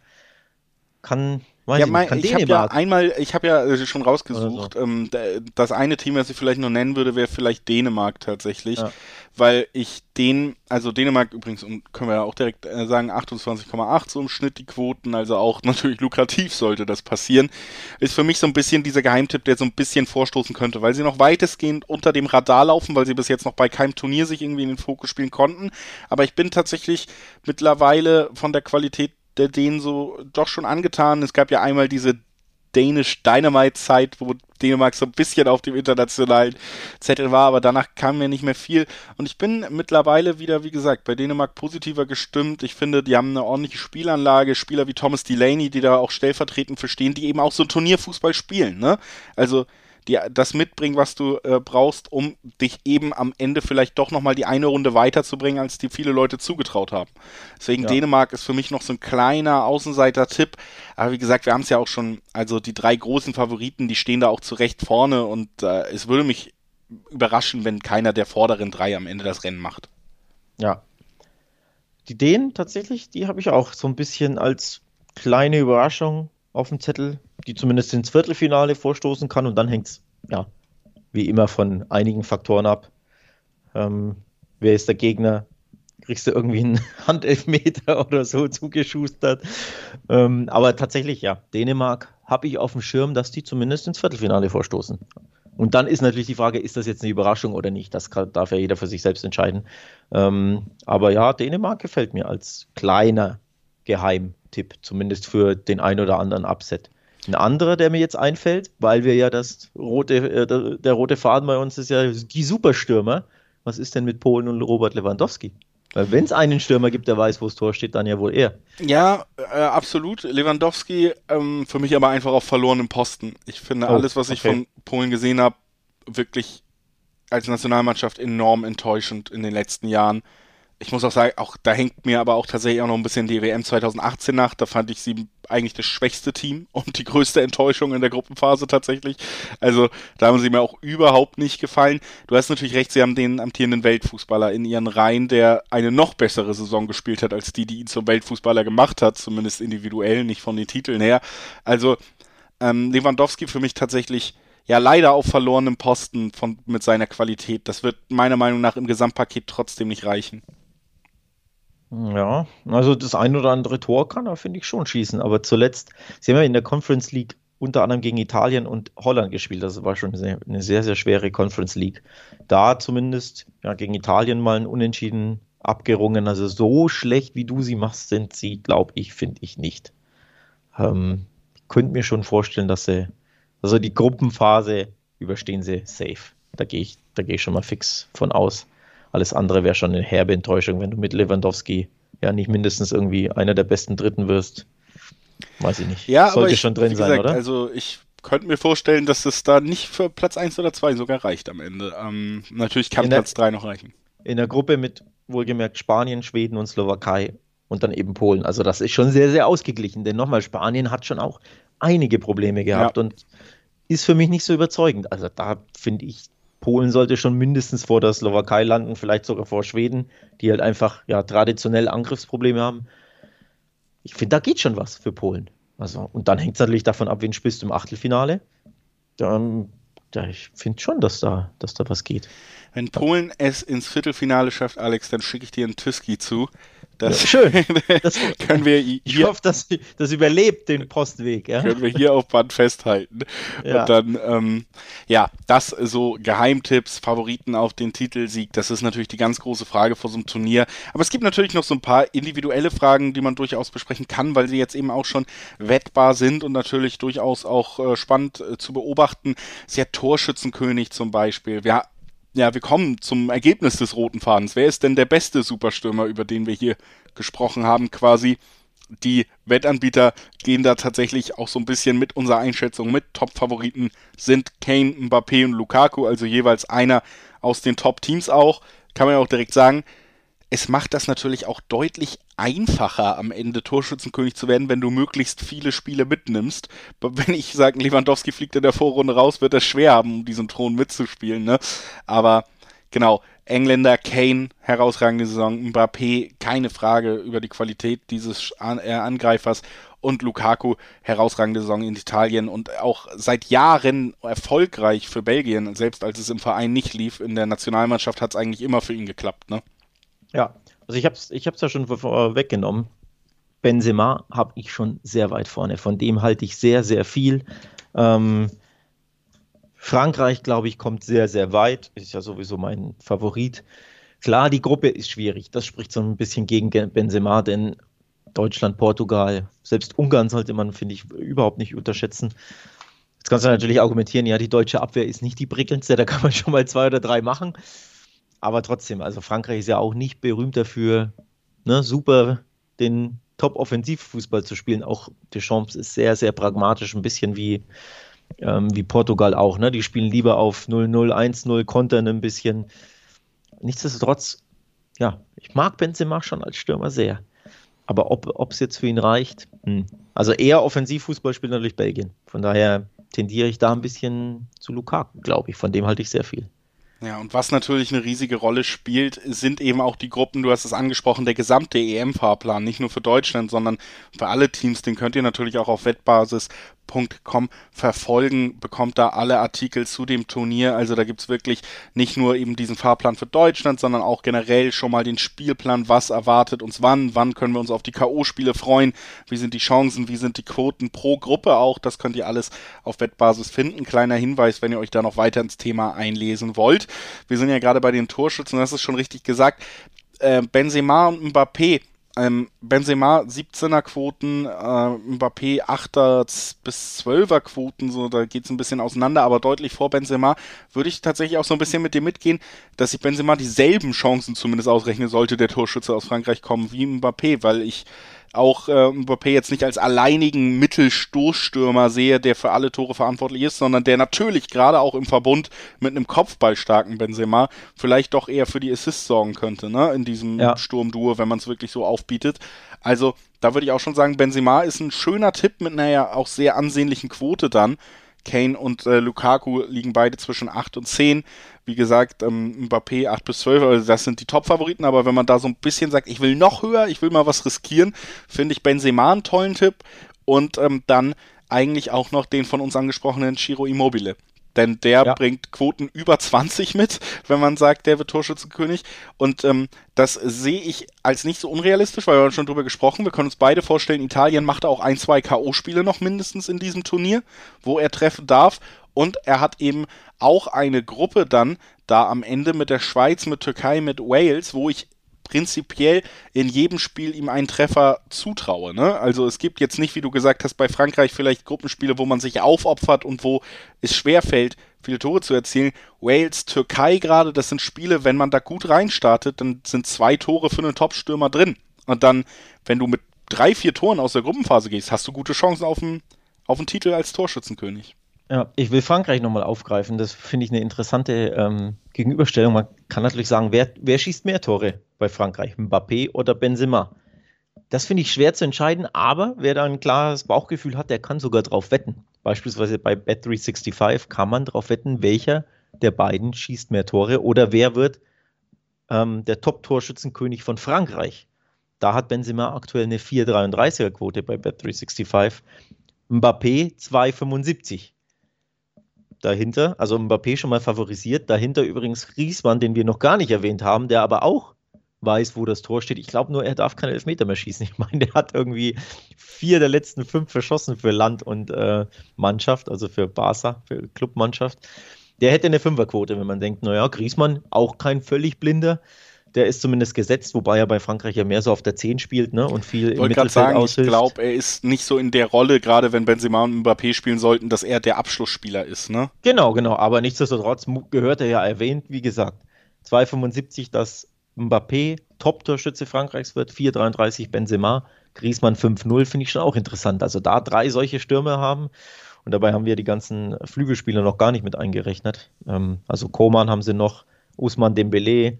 Kann Weiß ja, mein, ich, ich habe ja einmal, ich habe ja äh, schon rausgesucht, so. ähm, das eine Team, was ich vielleicht noch nennen würde, wäre vielleicht Dänemark tatsächlich, ja. weil ich den, also Dänemark übrigens, können wir ja auch direkt äh, sagen, 28,8 so im Schnitt die Quoten, also auch natürlich lukrativ sollte das passieren, ist für mich so ein bisschen dieser Geheimtipp, der so ein bisschen vorstoßen könnte, weil sie noch weitestgehend unter dem Radar laufen, weil sie bis jetzt noch bei keinem Turnier sich irgendwie in den Fokus spielen konnten, aber ich bin tatsächlich mittlerweile von der Qualität der denen so doch schon angetan. Es gab ja einmal diese Danish Dynamite-Zeit, wo Dänemark so ein bisschen auf dem internationalen Zettel war, aber danach kam mir nicht mehr viel. Und ich bin mittlerweile wieder, wie gesagt, bei Dänemark positiver gestimmt. Ich finde, die haben eine ordentliche Spielanlage, Spieler wie Thomas Delaney, die da auch stellvertretend verstehen, die eben auch so ein Turnierfußball spielen. Ne? Also die, das mitbringen, was du äh, brauchst, um dich eben am Ende vielleicht doch nochmal die eine Runde weiterzubringen, als die viele Leute zugetraut haben. Deswegen ja. Dänemark ist für mich noch so ein kleiner Außenseiter-Tipp. Aber wie gesagt, wir haben es ja auch schon, also die drei großen Favoriten, die stehen da auch zurecht vorne und äh, es würde mich überraschen, wenn keiner der vorderen drei am Ende das Rennen macht. Ja. Die Dänen tatsächlich, die habe ich auch so ein bisschen als kleine Überraschung auf dem Zettel, die zumindest ins Viertelfinale vorstoßen kann. Und dann hängt es, ja, wie immer von einigen Faktoren ab. Ähm, wer ist der Gegner? Kriegst du irgendwie einen Handelfmeter oder so zugeschustert? Ähm, aber tatsächlich, ja, Dänemark habe ich auf dem Schirm, dass die zumindest ins Viertelfinale vorstoßen. Und dann ist natürlich die Frage, ist das jetzt eine Überraschung oder nicht? Das kann, darf ja jeder für sich selbst entscheiden. Ähm, aber ja, Dänemark gefällt mir als kleiner Geheimtipp, zumindest für den ein oder anderen Upset. Ein anderer, der mir jetzt einfällt, weil wir ja das rote, äh, der, der, rote Faden bei uns ist ja die Superstürmer. Was ist denn mit Polen und Robert Lewandowski? Weil wenn es einen Stürmer gibt, der weiß, wo das Tor steht, dann ja wohl er. Ja, äh, absolut. Lewandowski ähm, für mich aber einfach auf verlorenem Posten. Ich finde oh, alles, was ich von Polen gesehen habe, wirklich als Nationalmannschaft enorm enttäuschend in den letzten Jahren ich muss auch sagen, auch da hängt mir aber auch tatsächlich auch noch ein bisschen die WM 2018 nach. Da fand ich sie eigentlich das schwächste Team und die größte Enttäuschung in der Gruppenphase tatsächlich. Also da haben sie mir auch überhaupt nicht gefallen. Du hast natürlich recht, sie haben den amtierenden Weltfußballer in ihren Reihen, der eine noch bessere Saison gespielt hat als die, die ihn zum Weltfußballer gemacht hat, zumindest individuell, nicht von den Titeln her. Also ähm, Lewandowski für mich tatsächlich ja leider auf verlorenem Posten von, mit seiner Qualität. Das wird meiner Meinung nach im Gesamtpaket trotzdem nicht reichen. Ja, also das ein oder andere Tor kann er, finde ich, schon schießen. Aber zuletzt, sie haben ja in der Conference League unter anderem gegen Italien und Holland gespielt. Das war schon eine sehr, sehr schwere Conference League. Da zumindest ja, gegen Italien mal ein Unentschieden abgerungen. Also so schlecht, wie du sie machst, sind sie, glaube ich, finde ich nicht. Ähm, könnte mir schon vorstellen, dass sie, also die Gruppenphase überstehen sie safe. Da gehe ich, da gehe ich schon mal fix von aus. Alles andere wäre schon eine herbe Enttäuschung, wenn du mit Lewandowski ja nicht mindestens irgendwie einer der besten Dritten wirst. Weiß ich nicht. Ja, Sollte aber ich, schon drin gesagt, sein, oder? Also ich könnte mir vorstellen, dass es da nicht für Platz 1 oder 2 sogar reicht am Ende. Ähm, natürlich kann der, Platz 3 noch reichen. In der Gruppe mit wohlgemerkt Spanien, Schweden und Slowakei und dann eben Polen. Also das ist schon sehr, sehr ausgeglichen. Denn nochmal, Spanien hat schon auch einige Probleme gehabt ja. und ist für mich nicht so überzeugend. Also da finde ich, Polen sollte schon mindestens vor der Slowakei landen, vielleicht sogar vor Schweden, die halt einfach ja traditionell Angriffsprobleme haben. Ich finde, da geht schon was für Polen. Also, und dann hängt es natürlich davon ab, wen spielst du im Achtelfinale. Dann, ja, ich finde schon, dass da, dass da was geht. Wenn Polen es ins Viertelfinale schafft, Alex, dann schicke ich dir einen Tüski zu. Das ja, schön. Das können wir hier, ich hoffe, dass das überlebt den Postweg. Ja? Können wir hier auf Band festhalten. Ja. Und dann, ähm, ja, das so Geheimtipps, Favoriten auf den Titelsieg, das ist natürlich die ganz große Frage vor so einem Turnier. Aber es gibt natürlich noch so ein paar individuelle Fragen, die man durchaus besprechen kann, weil sie jetzt eben auch schon wettbar sind und natürlich durchaus auch äh, spannend äh, zu beobachten. Ist ja Torschützenkönig zum Beispiel. Wir ja, wir kommen zum Ergebnis des roten Fadens. Wer ist denn der beste Superstürmer, über den wir hier gesprochen haben, quasi? die Wettanbieter gehen da tatsächlich auch so ein bisschen mit unserer Einschätzung mit. Top-Favoriten sind Kane, Mbappé und Lukaku, also jeweils einer aus den Top-Teams auch. Kann man ja auch direkt sagen, es macht das natürlich auch deutlich einfacher, am Ende Torschützenkönig zu werden, wenn du möglichst viele Spiele mitnimmst. Wenn ich sage, Lewandowski fliegt in der Vorrunde raus, wird er schwer haben, um diesen Thron mitzuspielen. Ne? Aber genau, Engländer, Kane, herausragende Saison, Mbappé, keine Frage über die Qualität dieses äh, Angreifers und Lukaku, herausragende Saison in Italien und auch seit Jahren erfolgreich für Belgien, selbst als es im Verein nicht lief. In der Nationalmannschaft hat es eigentlich immer für ihn geklappt, ne? Ja, also ich habe es ich hab's ja schon weggenommen. Benzema habe ich schon sehr weit vorne. Von dem halte ich sehr, sehr viel. Ähm, Frankreich, glaube ich, kommt sehr, sehr weit. Ist ja sowieso mein Favorit. Klar, die Gruppe ist schwierig. Das spricht so ein bisschen gegen Benzema, denn Deutschland, Portugal, selbst Ungarn sollte man, finde ich, überhaupt nicht unterschätzen. Jetzt kannst du natürlich argumentieren, ja, die deutsche Abwehr ist nicht die prickelndste, da kann man schon mal zwei oder drei machen. Aber trotzdem, also Frankreich ist ja auch nicht berühmt dafür, ne, super den Top-Offensivfußball zu spielen. Auch Deschamps ist sehr, sehr pragmatisch, ein bisschen wie, ähm, wie Portugal auch. Ne? Die spielen lieber auf 0-0, 1-0, kontern ein bisschen. Nichtsdestotrotz, ja, ich mag Benzema schon als Stürmer sehr. Aber ob es jetzt für ihn reicht, hm. also eher Offensivfußball spielt natürlich Belgien. Von daher tendiere ich da ein bisschen zu Lukaku, glaube ich. Von dem halte ich sehr viel. Ja, und was natürlich eine riesige Rolle spielt, sind eben auch die Gruppen, du hast es angesprochen, der gesamte EM-Fahrplan, nicht nur für Deutschland, sondern für alle Teams, den könnt ihr natürlich auch auf Wettbasis Com verfolgen, bekommt da alle Artikel zu dem Turnier. Also da gibt's wirklich nicht nur eben diesen Fahrplan für Deutschland, sondern auch generell schon mal den Spielplan, was erwartet uns wann, wann können wir uns auf die K.O.-Spiele freuen, wie sind die Chancen, wie sind die Quoten pro Gruppe auch. Das könnt ihr alles auf Wettbasis finden. Kleiner Hinweis, wenn ihr euch da noch weiter ins Thema einlesen wollt. Wir sind ja gerade bei den Torschützen, das ist schon richtig gesagt. Äh, Benzema und Mbappé ähm, Benzema 17er Quoten, äh, Mbappé 8er bis 12er Quoten, so da geht's ein bisschen auseinander, aber deutlich vor Benzema. Würde ich tatsächlich auch so ein bisschen mit dir mitgehen, dass sich Benzema dieselben Chancen zumindest ausrechnen sollte, der Torschütze aus Frankreich kommen wie Mbappé, weil ich auch äh, Mbappé jetzt nicht als alleinigen Mittelstoßstürmer sehe, der für alle Tore verantwortlich ist, sondern der natürlich gerade auch im Verbund mit einem kopfballstarken Benzema vielleicht doch eher für die Assists sorgen könnte, ne, in diesem ja. Sturmduo, wenn man es wirklich so aufbietet. Also, da würde ich auch schon sagen, Benzema ist ein schöner Tipp mit einer ja auch sehr ansehnlichen Quote dann. Kane und äh, Lukaku liegen beide zwischen 8 und 10. Wie gesagt, ähm, Mbappé 8 bis 12, also das sind die Top-Favoriten, aber wenn man da so ein bisschen sagt, ich will noch höher, ich will mal was riskieren, finde ich Benzema einen tollen Tipp und ähm, dann eigentlich auch noch den von uns angesprochenen Chiro Immobile. Denn der ja. bringt Quoten über 20 mit, wenn man sagt, der wird Torschützenkönig. Und ähm, das sehe ich als nicht so unrealistisch, weil wir haben schon drüber gesprochen. Wir können uns beide vorstellen, Italien macht auch ein, zwei K.O.-Spiele noch mindestens in diesem Turnier, wo er treffen darf. Und er hat eben auch eine Gruppe dann da am Ende mit der Schweiz, mit Türkei, mit Wales, wo ich prinzipiell in jedem Spiel ihm einen Treffer zutraue. Ne? Also es gibt jetzt nicht, wie du gesagt hast, bei Frankreich vielleicht Gruppenspiele, wo man sich aufopfert und wo es schwerfällt, viele Tore zu erzielen. Wales, Türkei gerade, das sind Spiele, wenn man da gut reinstartet, dann sind zwei Tore für einen Top-Stürmer drin. Und dann, wenn du mit drei, vier Toren aus der Gruppenphase gehst, hast du gute Chancen auf den, auf den Titel als Torschützenkönig. Ja, ich will Frankreich nochmal aufgreifen. Das finde ich eine interessante ähm, Gegenüberstellung. Man kann natürlich sagen, wer, wer schießt mehr Tore bei Frankreich? Mbappé oder Benzema? Das finde ich schwer zu entscheiden, aber wer da ein klares Bauchgefühl hat, der kann sogar drauf wetten. Beispielsweise bei Bet365 kann man drauf wetten, welcher der beiden schießt mehr Tore oder wer wird ähm, der Top-Torschützenkönig von Frankreich. Da hat Benzema aktuell eine 4,33er-Quote bei Bet365. Mbappé 2,75 dahinter, also Mbappé schon mal favorisiert. Dahinter übrigens Griezmann, den wir noch gar nicht erwähnt haben, der aber auch weiß, wo das Tor steht. Ich glaube nur, er darf keine Elfmeter mehr schießen. Ich meine, der hat irgendwie vier der letzten fünf verschossen für Land und äh, Mannschaft, also für Barca, für Clubmannschaft. Der hätte eine Fünferquote, wenn man denkt, naja, Griezmann auch kein völlig blinder der ist zumindest gesetzt, wobei er bei Frankreich ja mehr so auf der 10 spielt ne? und viel ich im Mittelfeld sagen, aushilft. Ich glaube, er ist nicht so in der Rolle, gerade wenn Benzema und Mbappé spielen sollten, dass er der Abschlussspieler ist. Ne? Genau, genau, aber nichtsdestotrotz gehört er ja erwähnt, wie gesagt, 2,75, dass Mbappé Top-Torschütze Frankreichs wird, 4,33 Benzema, Griesmann 5-0 finde ich schon auch interessant. Also da drei solche Stürme haben und dabei haben wir die ganzen Flügelspieler noch gar nicht mit eingerechnet. Ähm, also Koman haben sie noch, Usman Dembele.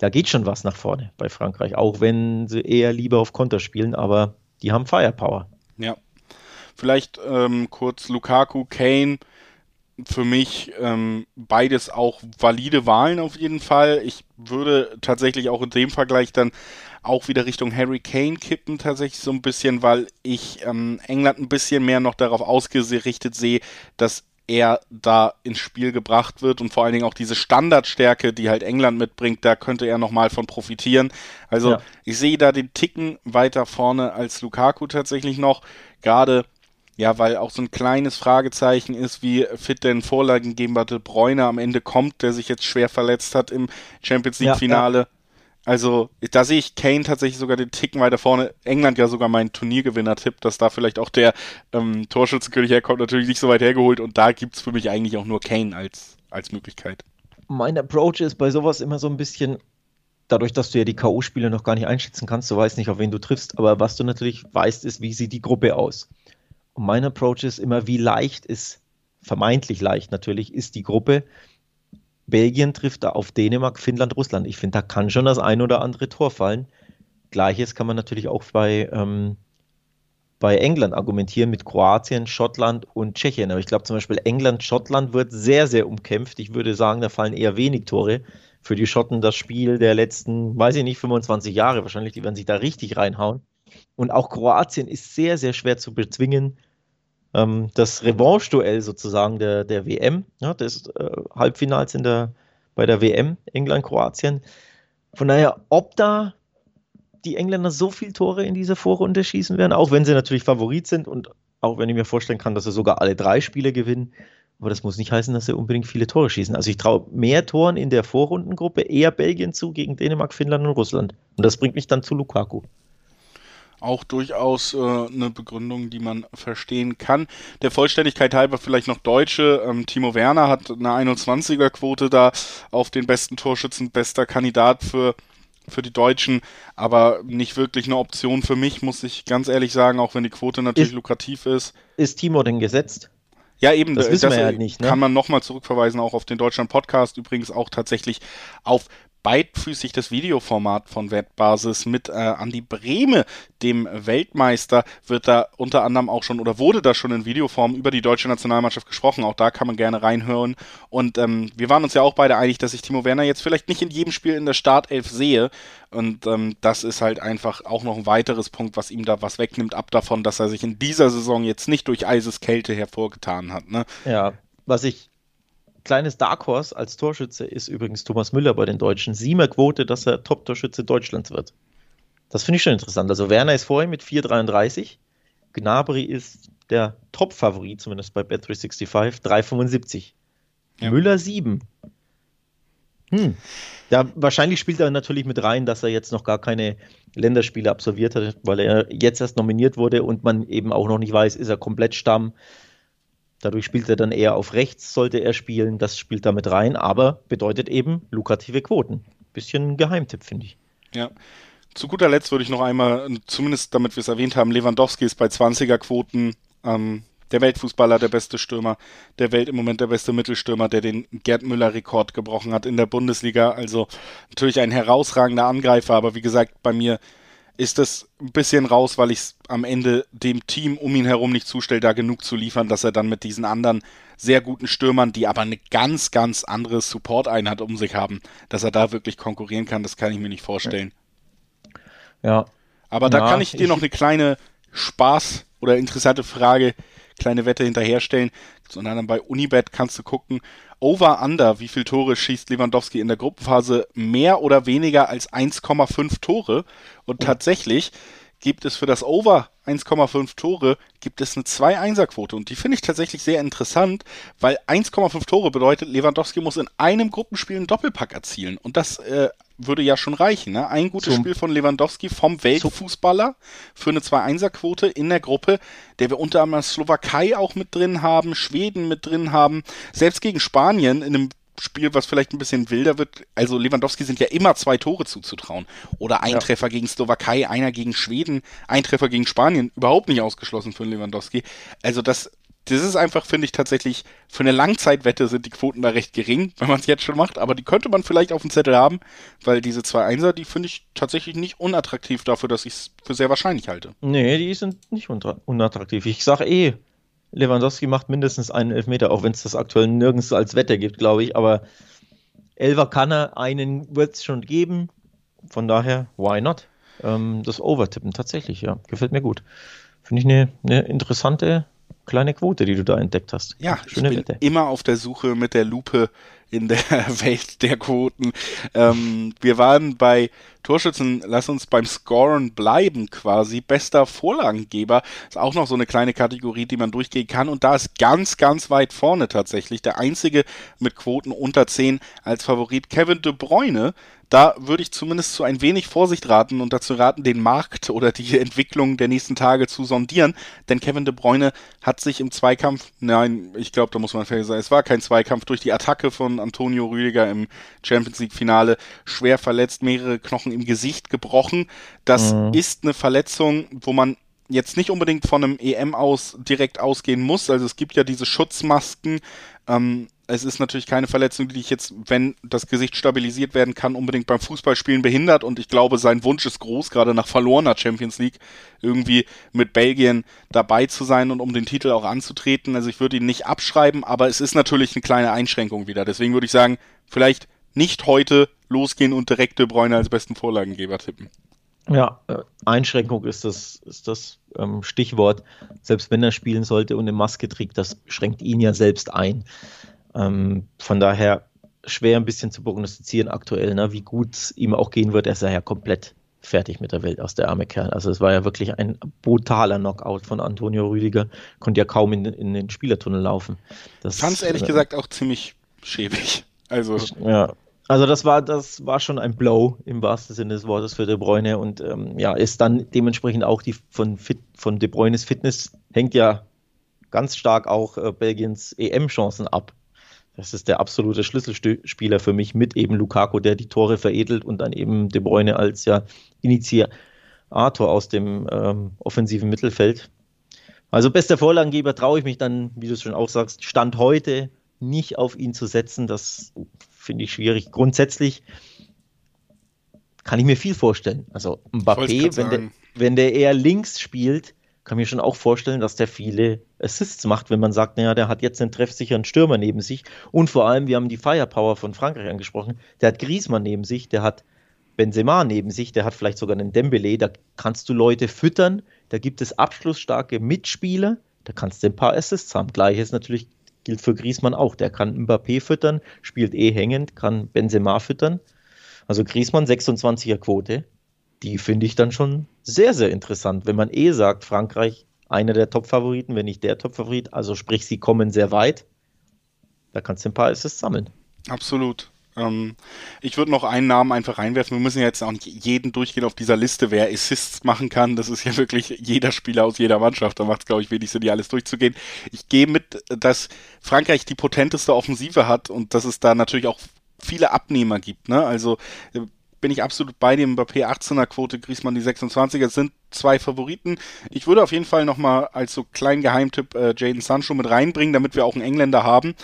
Da geht schon was nach vorne bei Frankreich, auch wenn sie eher lieber auf Konter spielen, aber die haben Firepower. Ja. Vielleicht ähm, kurz Lukaku, Kane für mich ähm, beides auch valide Wahlen auf jeden Fall. Ich würde tatsächlich auch in dem Vergleich dann auch wieder Richtung Harry Kane kippen, tatsächlich so ein bisschen, weil ich ähm, England ein bisschen mehr noch darauf ausgerichtet sehe, dass er da ins Spiel gebracht wird und vor allen Dingen auch diese Standardstärke, die halt England mitbringt, da könnte er nochmal von profitieren. Also ja. ich sehe da den Ticken weiter vorne als Lukaku tatsächlich noch. Gerade ja, weil auch so ein kleines Fragezeichen ist, wie fit denn Vorlagengeber De Bruyne am Ende kommt, der sich jetzt schwer verletzt hat im Champions League Finale. Ja, ja. Also, da sehe ich Kane tatsächlich sogar den Ticken weiter vorne. England ja sogar mein Turniergewinner-Tipp, dass da vielleicht auch der ähm, Torschützenkönig herkommt, natürlich nicht so weit hergeholt. Und da gibt es für mich eigentlich auch nur Kane als, als Möglichkeit. Mein Approach ist bei sowas immer so ein bisschen, dadurch, dass du ja die K.O.-Spiele noch gar nicht einschätzen kannst, du weißt nicht, auf wen du triffst, aber was du natürlich weißt, ist, wie sieht die Gruppe aus. Und mein Approach ist immer, wie leicht ist, vermeintlich leicht natürlich, ist die Gruppe. Belgien trifft da auf Dänemark, Finnland, Russland. Ich finde, da kann schon das ein oder andere Tor fallen. Gleiches kann man natürlich auch bei, ähm, bei England argumentieren mit Kroatien, Schottland und Tschechien. Aber ich glaube zum Beispiel England, Schottland wird sehr, sehr umkämpft. Ich würde sagen, da fallen eher wenig Tore. Für die Schotten das Spiel der letzten, weiß ich nicht, 25 Jahre wahrscheinlich. Die werden sich da richtig reinhauen. Und auch Kroatien ist sehr, sehr schwer zu bezwingen ähm, das Revanche-Duell sozusagen der, der WM, ja, des äh, Halbfinals in der, bei der WM, England-Kroatien. Von daher, ob da die Engländer so viele Tore in dieser Vorrunde schießen werden, auch wenn sie natürlich Favorit sind und auch wenn ich mir vorstellen kann, dass sie sogar alle drei Spiele gewinnen. Aber das muss nicht heißen, dass sie unbedingt viele Tore schießen. Also ich traue mehr Toren in der Vorrundengruppe eher Belgien zu gegen Dänemark, Finnland und Russland. Und das bringt mich dann zu Lukaku auch durchaus äh, eine Begründung, die man verstehen kann. Der Vollständigkeit halber vielleicht noch Deutsche. Ähm, Timo Werner hat eine 21er-Quote da auf den besten Torschützen, bester Kandidat für für die Deutschen, aber nicht wirklich eine Option für mich, muss ich ganz ehrlich sagen, auch wenn die Quote natürlich ist, lukrativ ist. Ist Timo denn gesetzt? Ja, eben, das, das, das ja nicht, ne? kann man nochmal zurückverweisen, auch auf den Deutschland Podcast, übrigens auch tatsächlich auf beidfüßig das Videoformat von Wettbasis mit äh, Andi Brehme, dem Weltmeister, wird da unter anderem auch schon oder wurde da schon in Videoform über die deutsche Nationalmannschaft gesprochen. Auch da kann man gerne reinhören. Und ähm, wir waren uns ja auch beide einig, dass ich Timo Werner jetzt vielleicht nicht in jedem Spiel in der Startelf sehe. Und ähm, das ist halt einfach auch noch ein weiteres Punkt, was ihm da was wegnimmt, ab davon, dass er sich in dieser Saison jetzt nicht durch Eiseskälte hervorgetan hat. Ne? Ja, was ich kleines Dark Horse als Torschütze ist übrigens Thomas Müller bei den Deutschen. Siemer Quote, dass er Top-Torschütze Deutschlands wird. Das finde ich schon interessant. Also Werner ist vorhin mit 4,33. Gnabry ist der Top-Favorit, zumindest bei Bet365, 3,75. Ja. Müller 7. Hm. Ja, wahrscheinlich spielt er natürlich mit rein, dass er jetzt noch gar keine Länderspiele absolviert hat, weil er jetzt erst nominiert wurde und man eben auch noch nicht weiß, ist er komplett Stamm, Dadurch spielt er dann eher auf rechts, sollte er spielen. Das spielt damit rein, aber bedeutet eben lukrative Quoten. Bisschen Geheimtipp, finde ich. Ja. Zu guter Letzt würde ich noch einmal, zumindest damit wir es erwähnt haben, Lewandowski ist bei 20er-Quoten ähm, der Weltfußballer, der beste Stürmer der Welt, im Moment der beste Mittelstürmer, der den Gerd Müller-Rekord gebrochen hat in der Bundesliga. Also natürlich ein herausragender Angreifer, aber wie gesagt, bei mir ist das ein bisschen raus, weil ich es am Ende dem Team um ihn herum nicht zustelle, da genug zu liefern, dass er dann mit diesen anderen sehr guten Stürmern, die aber eine ganz, ganz andere Support-Einheit um sich haben, dass er da wirklich konkurrieren kann, das kann ich mir nicht vorstellen. Ja. Aber da ja, kann ich dir ich noch eine kleine Spaß- oder interessante Frage, kleine Wette hinterherstellen. Sondern dann bei Unibet kannst du gucken, Over-Under, wie viele Tore schießt Lewandowski in der Gruppenphase? Mehr oder weniger als 1,5 Tore. Und tatsächlich gibt es für das Over 1,5 Tore, gibt es eine 2-1er-Quote. Und die finde ich tatsächlich sehr interessant, weil 1,5 Tore bedeutet, Lewandowski muss in einem Gruppenspiel einen Doppelpack erzielen. Und das äh, würde ja schon reichen. Ne? Ein gutes Zum, Spiel von Lewandowski vom Weltfußballer für eine 2-1er-Quote in der Gruppe, der wir unter anderem Slowakei auch mit drin haben, Schweden mit drin haben. Selbst gegen Spanien in einem Spiel, was vielleicht ein bisschen wilder wird, also Lewandowski sind ja immer zwei Tore zuzutrauen. Oder ein ja. Treffer gegen Slowakei, einer gegen Schweden, ein Treffer gegen Spanien, überhaupt nicht ausgeschlossen für Lewandowski. Also das, das ist einfach, finde ich, tatsächlich, für eine Langzeitwette sind die Quoten da recht gering, wenn man es jetzt schon macht, aber die könnte man vielleicht auf dem Zettel haben, weil diese zwei Einser, die finde ich tatsächlich nicht unattraktiv dafür, dass ich es für sehr wahrscheinlich halte. Nee, die sind nicht unattraktiv. Ich sage eh, Lewandowski macht mindestens einen Elfmeter, auch wenn es das aktuell nirgends als Wette gibt, glaube ich. Aber Elfer kann er, einen wird es schon geben. Von daher, why not? Ähm, das Overtippen tatsächlich, ja. Gefällt mir gut. Finde ich eine, eine interessante kleine Quote, die du da entdeckt hast. Ja, Schöne ich bin Wette. immer auf der Suche mit der Lupe in der Welt der Quoten. Ähm, wir waren bei Torschützen, lass uns beim Scoren bleiben quasi. Bester Vorlagengeber ist auch noch so eine kleine Kategorie, die man durchgehen kann. Und da ist ganz, ganz weit vorne tatsächlich der einzige mit Quoten unter 10 als Favorit Kevin De Bruyne da würde ich zumindest zu ein wenig Vorsicht raten und dazu raten, den Markt oder die Entwicklung der nächsten Tage zu sondieren. Denn Kevin De Bruyne hat sich im Zweikampf, nein, ich glaube, da muss man fair sein, es war kein Zweikampf, durch die Attacke von Antonio Rüdiger im Champions League Finale schwer verletzt, mehrere Knochen im Gesicht gebrochen. Das mhm. ist eine Verletzung, wo man jetzt nicht unbedingt von einem EM aus direkt ausgehen muss. Also es gibt ja diese Schutzmasken. Ähm, es ist natürlich keine Verletzung, die dich jetzt, wenn das Gesicht stabilisiert werden kann, unbedingt beim Fußballspielen behindert. Und ich glaube, sein Wunsch ist groß, gerade nach verlorener Champions League irgendwie mit Belgien dabei zu sein und um den Titel auch anzutreten. Also ich würde ihn nicht abschreiben, aber es ist natürlich eine kleine Einschränkung wieder. Deswegen würde ich sagen, vielleicht nicht heute losgehen und direkt De Bruyne als besten Vorlagengeber tippen. Ja, äh, Einschränkung ist das, ist das ähm, Stichwort. Selbst wenn er spielen sollte und eine Maske trägt, das schränkt ihn ja selbst ein. Ähm, von daher schwer ein bisschen zu prognostizieren aktuell, ne, wie gut es ihm auch gehen wird. Er ist ja komplett fertig mit der Welt aus der arme Kerl. Also es war ja wirklich ein brutaler Knockout von Antonio Rüdiger. Konnte ja kaum in, in den Spielertunnel laufen. Das fand es ehrlich äh, gesagt auch ziemlich schäbig. Also ja, also das war, das war schon ein Blow im wahrsten Sinne des Wortes für De Bruyne und ähm, ja, ist dann dementsprechend auch die von, Fit, von De Bruynes Fitness hängt ja ganz stark auch äh, Belgiens EM-Chancen ab. Das ist der absolute Schlüsselspieler für mich mit eben Lukaku, der die Tore veredelt und dann eben De Bruyne als ja Initiator aus dem ähm, offensiven Mittelfeld. Also bester Vorlagengeber traue ich mich dann, wie du es schon auch sagst, Stand heute nicht auf ihn zu setzen. Das finde ich schwierig. Grundsätzlich kann ich mir viel vorstellen. Also Mbappé, wenn der, wenn der eher links spielt, kann mir schon auch vorstellen, dass der viele Assists macht, wenn man sagt, naja, der hat jetzt einen treffsicheren Stürmer neben sich. Und vor allem, wir haben die Firepower von Frankreich angesprochen. Der hat Griezmann neben sich, der hat Benzema neben sich, der hat vielleicht sogar einen Dembele. Da kannst du Leute füttern. Da gibt es abschlussstarke Mitspieler. Da kannst du ein paar Assists haben. Gleiches natürlich gilt für Griezmann auch. Der kann Mbappé füttern, spielt eh hängend, kann Benzema füttern. Also Griezmann 26er Quote die finde ich dann schon sehr, sehr interessant. Wenn man eh sagt, Frankreich einer der Top-Favoriten, wenn nicht der Top-Favorit, also sprich, sie kommen sehr weit, da kannst du ein paar Assists sammeln. Absolut. Ähm, ich würde noch einen Namen einfach reinwerfen. Wir müssen jetzt auch nicht jeden durchgehen auf dieser Liste, wer Assists machen kann. Das ist ja wirklich jeder Spieler aus jeder Mannschaft. Da macht es, glaube ich, wenig Sinn, die alles durchzugehen. Ich gehe mit, dass Frankreich die potenteste Offensive hat und dass es da natürlich auch viele Abnehmer gibt. Ne? Also äh, bin ich absolut bei dem Mbappé 18er Quote, Griezmann die 26er sind zwei Favoriten. Ich würde auf jeden Fall nochmal als so kleinen Geheimtipp äh, Jaden Sancho mit reinbringen, damit wir auch einen Engländer haben,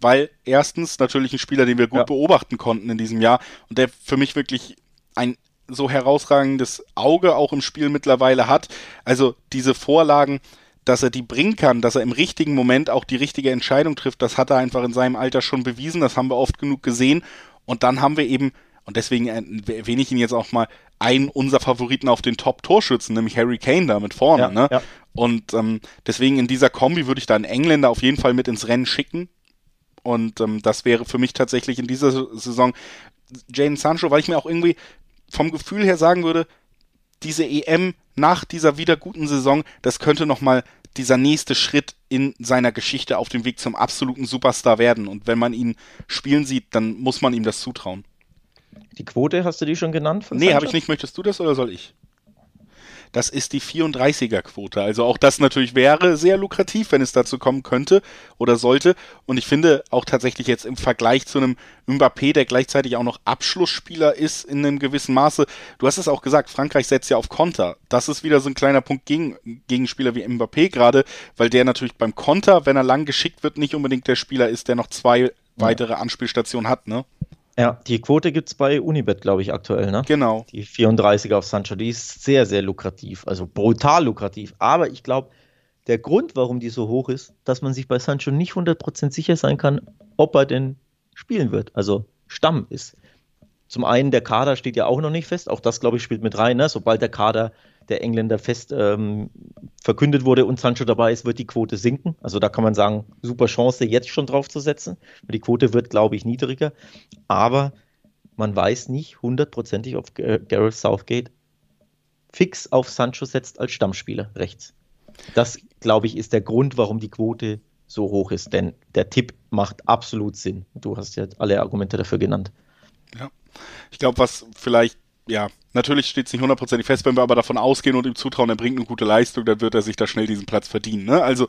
weil erstens natürlich ein Spieler, den wir gut ja. beobachten konnten in diesem Jahr und der für mich wirklich ein so herausragendes Auge auch im Spiel mittlerweile hat. Also diese Vorlagen, dass er die bringen kann, dass er im richtigen Moment auch die richtige Entscheidung trifft, das hat er einfach in seinem Alter schon bewiesen, das haben wir oft genug gesehen. Und dann haben wir eben und deswegen erwähne ich ihn jetzt auch mal einen unserer Favoriten auf den Top-Torschützen, nämlich Harry Kane da mit vorne. Ja, ne? Ja. Und ähm, deswegen in dieser Kombi würde ich da einen Engländer auf jeden Fall mit ins Rennen schicken. Und ähm, das wäre für mich tatsächlich in dieser Saison Jane Sancho, weil ich mir auch irgendwie vom Gefühl her sagen würde, diese EM nach dieser wieder guten Saison, das könnte nochmal dieser nächste Schritt in seiner Geschichte auf dem Weg zum absoluten Superstar werden. Und wenn man ihn spielen sieht, dann muss man ihm das zutrauen. Die Quote, hast du die schon genannt? nee, habe ich nicht. Möchtest du das oder soll ich? das ist die 34er-Quote. Also auch das natürlich wäre sehr lukrativ, wenn es dazu kommen könnte oder sollte. Und ich finde auch tatsächlich jetzt im Vergleich zu einem Mbappé, der gleichzeitig auch noch Abschlussspieler ist in einem gewissen Maße. Du hast es auch gesagt, Frankreich setzt ja auf Konter. Das ist wieder so ein kleiner Punkt gegen, gegen Spieler wie Mbappé gerade, weil der natürlich beim Konter, wenn er lang geschickt wird, nicht unbedingt der Spieler ist, der noch zwei weitere Anspielstationen hat, ne? Ja, die Quote gibt es bei Unibet, glaube ich, aktuell, ne? Genau. Die 34 auf Sancho, die ist sehr, sehr lukrativ, also brutal lukrativ. Aber ich glaube, der Grund, warum die so hoch ist, dass man sich bei Sancho nicht 100% sicher sein kann, ob er denn spielen wird, also Stamm ist. Zum einen, der Kader steht ja auch noch nicht fest, auch das, glaube ich, spielt mit rein. Ne? Sobald der Kader der Engländer fest ähm, verkündet wurde und Sancho dabei ist, wird die Quote sinken. Also da kann man sagen, super Chance, jetzt schon drauf zu setzen. Die Quote wird, glaube ich, niedriger. Aber man weiß nicht hundertprozentig, ob Gareth Southgate fix auf Sancho setzt als Stammspieler rechts. Das, glaube ich, ist der Grund, warum die Quote so hoch ist. Denn der Tipp macht absolut Sinn. Du hast ja alle Argumente dafür genannt. Ja. Ich glaube, was vielleicht ja, natürlich steht es nicht hundertprozentig fest, wenn wir aber davon ausgehen und ihm zutrauen, er bringt eine gute Leistung, dann wird er sich da schnell diesen Platz verdienen. Ne? Also,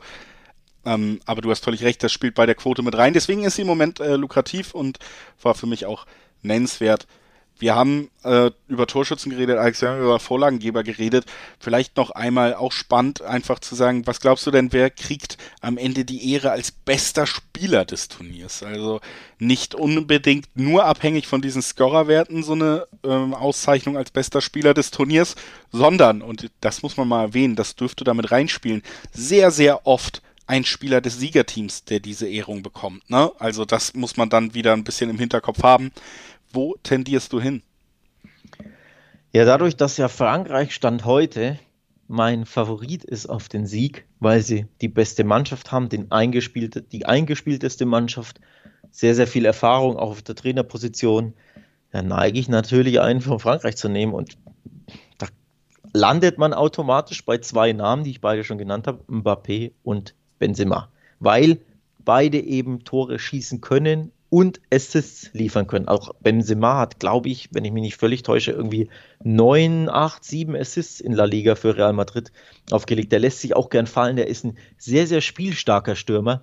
ähm, aber du hast völlig recht, das spielt bei der Quote mit rein. Deswegen ist sie im Moment äh, lukrativ und war für mich auch nennenswert. Wir haben äh, über Torschützen geredet, Alex, wir haben über Vorlagengeber geredet. Vielleicht noch einmal auch spannend, einfach zu sagen, was glaubst du denn, wer kriegt am Ende die Ehre als bester Spieler des Turniers? Also nicht unbedingt nur abhängig von diesen Scorerwerten so eine ähm, Auszeichnung als bester Spieler des Turniers, sondern, und das muss man mal erwähnen, das dürfte damit reinspielen, sehr, sehr oft ein Spieler des Siegerteams, der diese Ehrung bekommt. Ne? Also das muss man dann wieder ein bisschen im Hinterkopf haben. Wo tendierst du hin? Ja, dadurch, dass ja Frankreich Stand heute mein Favorit ist auf den Sieg, weil sie die beste Mannschaft haben, den eingespielte, die eingespielteste Mannschaft, sehr, sehr viel Erfahrung auch auf der Trainerposition, da neige ich natürlich einen von Frankreich zu nehmen und da landet man automatisch bei zwei Namen, die ich beide schon genannt habe, Mbappé und Benzema, weil beide eben Tore schießen können und Assists liefern können. Auch Benzema hat, glaube ich, wenn ich mich nicht völlig täusche, irgendwie neun, acht, sieben Assists in La Liga für Real Madrid aufgelegt. Der lässt sich auch gern fallen. Der ist ein sehr, sehr spielstarker Stürmer.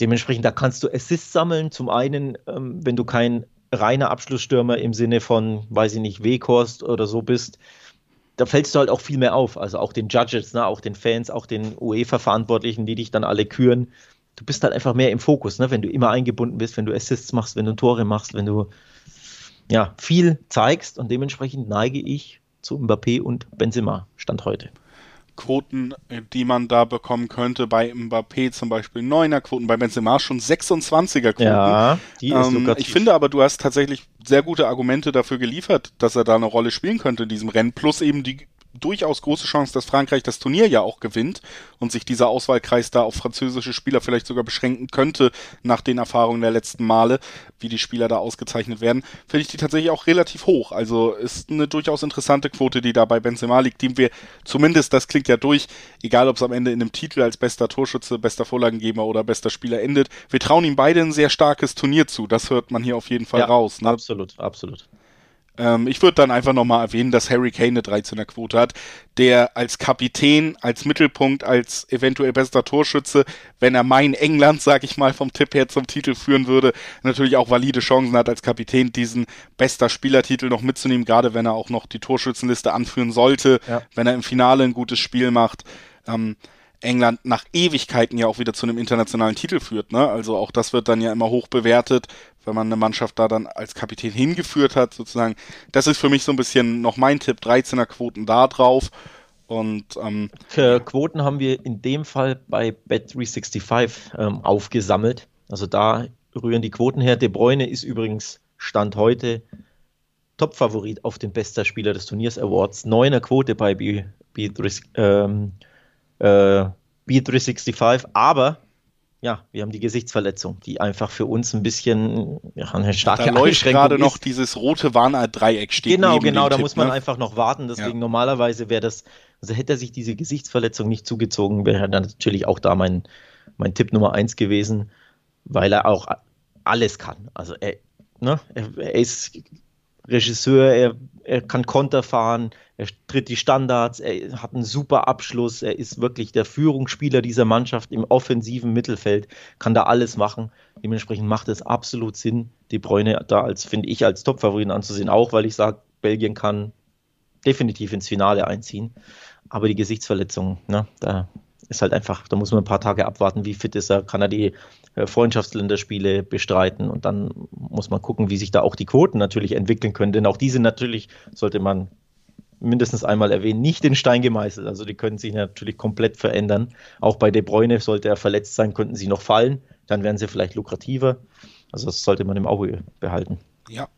Dementsprechend, da kannst du Assists sammeln. Zum einen, ähm, wenn du kein reiner Abschlussstürmer im Sinne von, weiß ich nicht, Weghorst oder so bist, da fällst du halt auch viel mehr auf. Also auch den Judges, ne, auch den Fans, auch den UEFA-Verantwortlichen, die dich dann alle küren du bist halt einfach mehr im Fokus, ne? wenn du immer eingebunden bist, wenn du Assists machst, wenn du Tore machst, wenn du ja, viel zeigst und dementsprechend neige ich zu Mbappé und Benzema, Stand heute. Quoten, die man da bekommen könnte, bei Mbappé zum Beispiel 9er Quoten, bei Benzema schon 26er Quoten. Ja, die ist ähm, Ich finde aber, du hast tatsächlich sehr gute Argumente dafür geliefert, dass er da eine Rolle spielen könnte in diesem Rennen, plus eben die durchaus große Chance, dass Frankreich das Turnier ja auch gewinnt und sich dieser Auswahlkreis da auf französische Spieler vielleicht sogar beschränken könnte nach den Erfahrungen der letzten Male, wie die Spieler da ausgezeichnet werden, finde ich die tatsächlich auch relativ hoch. Also ist eine durchaus interessante Quote, die da bei Benzema liegt, die wir zumindest, das klingt ja durch, egal ob es am Ende in einem Titel als bester Torschütze, bester Vorlagengeber oder bester Spieler endet. Wir trauen ihm beide ein sehr starkes Turnier zu. Das hört man hier auf jeden Fall ja, raus. Ne? Absolut, absolut. Ähm, ich würde dann einfach nochmal erwähnen, dass Harry Kane eine 13er Quote hat, der als Kapitän, als Mittelpunkt, als eventuell bester Torschütze, wenn er mein England, sag ich mal, vom Tipp her zum Titel führen würde, natürlich auch valide Chancen hat, als Kapitän diesen bester Spielertitel noch mitzunehmen, gerade wenn er auch noch die Torschützenliste anführen sollte, ja. wenn er im Finale ein gutes Spiel macht. Ähm, England nach Ewigkeiten ja auch wieder zu einem internationalen Titel führt. Ne? Also auch das wird dann ja immer hoch bewertet, wenn man eine Mannschaft da dann als Kapitän hingeführt hat, sozusagen. Das ist für mich so ein bisschen noch mein Tipp, 13er Quoten da drauf. Und ähm, Quoten haben wir in dem Fall bei Bet365 ähm, aufgesammelt. Also da rühren die Quoten her. De Bruyne ist übrigens Stand heute Topfavorit auf den bester Spieler des Turniers Awards. Neuner Quote bei B, B, ähm, äh, B365, aber ja, wir haben die Gesichtsverletzung, die einfach für uns ein bisschen ja, eine starke da läuft gerade noch dieses rote Warndreieck steht. Genau, genau, da Tipp, muss man ne? einfach noch warten. Deswegen ja. normalerweise wäre das, also hätte er sich diese Gesichtsverletzung nicht zugezogen, wäre dann natürlich auch da mein, mein Tipp Nummer eins gewesen, weil er auch alles kann. Also er, ne, er ist Regisseur, er, er kann Konter fahren, er tritt die Standards, er hat einen super Abschluss, er ist wirklich der Führungsspieler dieser Mannschaft im offensiven Mittelfeld, kann da alles machen. Dementsprechend macht es absolut Sinn, die Bräune da als, finde ich, als Topfavoriten anzusehen, auch weil ich sage, Belgien kann definitiv ins Finale einziehen. Aber die Gesichtsverletzung, ne, da ist halt einfach, da muss man ein paar Tage abwarten, wie fit ist er, kann er die Freundschaftsländerspiele bestreiten und dann muss man gucken, wie sich da auch die Quoten natürlich entwickeln können, denn auch diese natürlich sollte man mindestens einmal erwähnen, nicht in Stein gemeißelt, also die können sich natürlich komplett verändern. Auch bei De Bruyne sollte er verletzt sein, könnten sie noch fallen, dann wären sie vielleicht lukrativer. Also das sollte man im Auge behalten. Ja,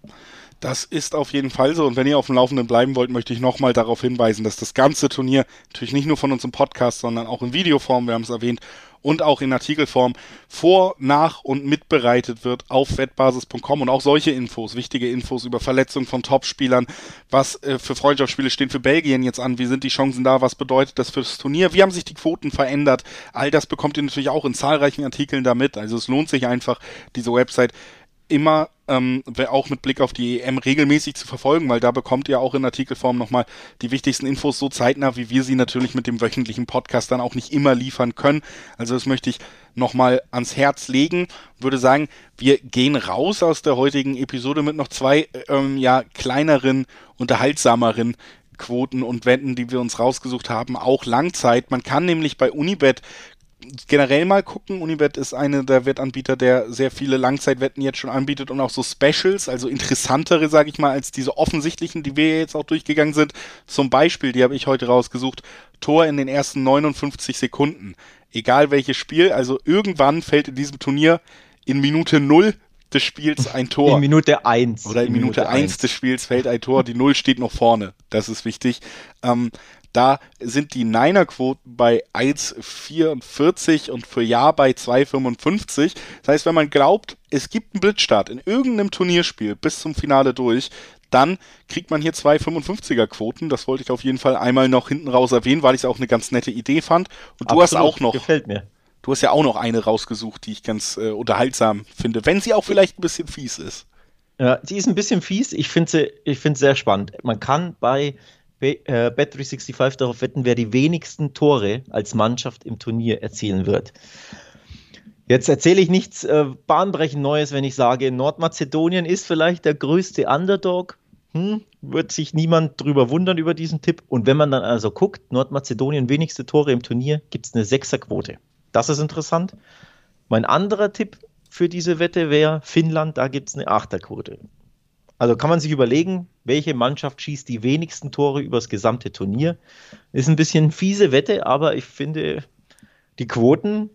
das ist auf jeden Fall so. Und wenn ihr auf dem Laufenden bleiben wollt, möchte ich nochmal darauf hinweisen, dass das ganze Turnier natürlich nicht nur von uns im Podcast, sondern auch in Videoform, wir haben es erwähnt, und auch in Artikelform vor, nach und mitbereitet wird auf wettbasis.com und auch solche Infos, wichtige Infos über Verletzungen von Topspielern, was äh, für Freundschaftsspiele stehen für Belgien jetzt an, wie sind die Chancen da, was bedeutet das fürs Turnier, wie haben sich die Quoten verändert, all das bekommt ihr natürlich auch in zahlreichen Artikeln damit, also es lohnt sich einfach, diese Website immer ähm, auch mit Blick auf die EM regelmäßig zu verfolgen, weil da bekommt ihr auch in Artikelform nochmal die wichtigsten Infos so zeitnah, wie wir sie natürlich mit dem wöchentlichen Podcast dann auch nicht immer liefern können. Also das möchte ich nochmal ans Herz legen. Würde sagen, wir gehen raus aus der heutigen Episode mit noch zwei ähm, ja kleineren, unterhaltsameren Quoten und Wetten, die wir uns rausgesucht haben, auch Langzeit. Man kann nämlich bei Unibet generell mal gucken. Unibet ist eine der Wettanbieter, der sehr viele Langzeitwetten jetzt schon anbietet und auch so Specials, also interessantere, sage ich mal, als diese offensichtlichen, die wir jetzt auch durchgegangen sind. Zum Beispiel, die habe ich heute rausgesucht, Tor in den ersten 59 Sekunden. Egal welches Spiel, also irgendwann fällt in diesem Turnier in Minute 0 des Spiels ein Tor. In Minute 1. Oder in, in Minute, Minute 1 des Spiels fällt ein Tor. Die 0 steht noch vorne. Das ist wichtig. Ähm, da sind die Niner-Quoten bei 1,44 und für Ja bei 2,55. Das heißt, wenn man glaubt, es gibt einen Blitzstart in irgendeinem Turnierspiel bis zum Finale durch, dann kriegt man hier 2,55er Quoten. Das wollte ich auf jeden Fall einmal noch hinten raus erwähnen, weil ich es auch eine ganz nette Idee fand. Und du Absolut, hast auch noch. Gefällt mir. Du hast ja auch noch eine rausgesucht, die ich ganz äh, unterhaltsam finde, wenn sie auch vielleicht ein bisschen fies ist. Ja, die ist ein bisschen fies. Ich finde sie, ich finde sehr spannend. Man kann bei äh, Bet365 darauf wetten, wer die wenigsten Tore als Mannschaft im Turnier erzielen wird. Jetzt erzähle ich nichts äh, bahnbrechend Neues, wenn ich sage, Nordmazedonien ist vielleicht der größte Underdog. Hm, wird sich niemand drüber wundern über diesen Tipp. Und wenn man dann also guckt, Nordmazedonien wenigste Tore im Turnier, gibt es eine Sechserquote. Das ist interessant. Mein anderer Tipp für diese Wette wäre Finnland, da gibt es eine Achterquote. Also kann man sich überlegen, welche Mannschaft schießt die wenigsten Tore übers gesamte Turnier. Ist ein bisschen fiese Wette, aber ich finde, die Quoten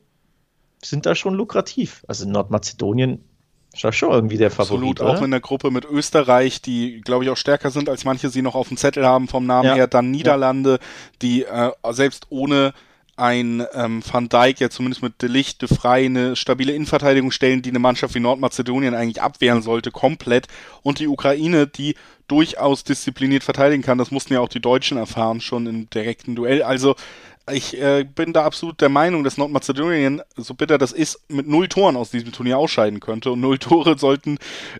sind da schon lukrativ. Also Nordmazedonien ist da schon irgendwie der Favorit. Absolut, oder? auch in der Gruppe mit Österreich, die, glaube ich, auch stärker sind, als manche sie noch auf dem Zettel haben vom Namen ja. her. Dann Niederlande, ja. die äh, selbst ohne ein ähm, Van Dijk ja zumindest mit De Licht, De Frey eine stabile Innenverteidigung stellen, die eine Mannschaft wie Nordmazedonien eigentlich abwehren sollte, komplett. Und die Ukraine, die durchaus diszipliniert verteidigen kann. Das mussten ja auch die Deutschen erfahren, schon im direkten Duell. Also ich äh, bin da absolut der Meinung, dass Nordmazedonien, so bitter das ist, mit null Toren aus diesem Turnier ausscheiden könnte. Und null Tore sollten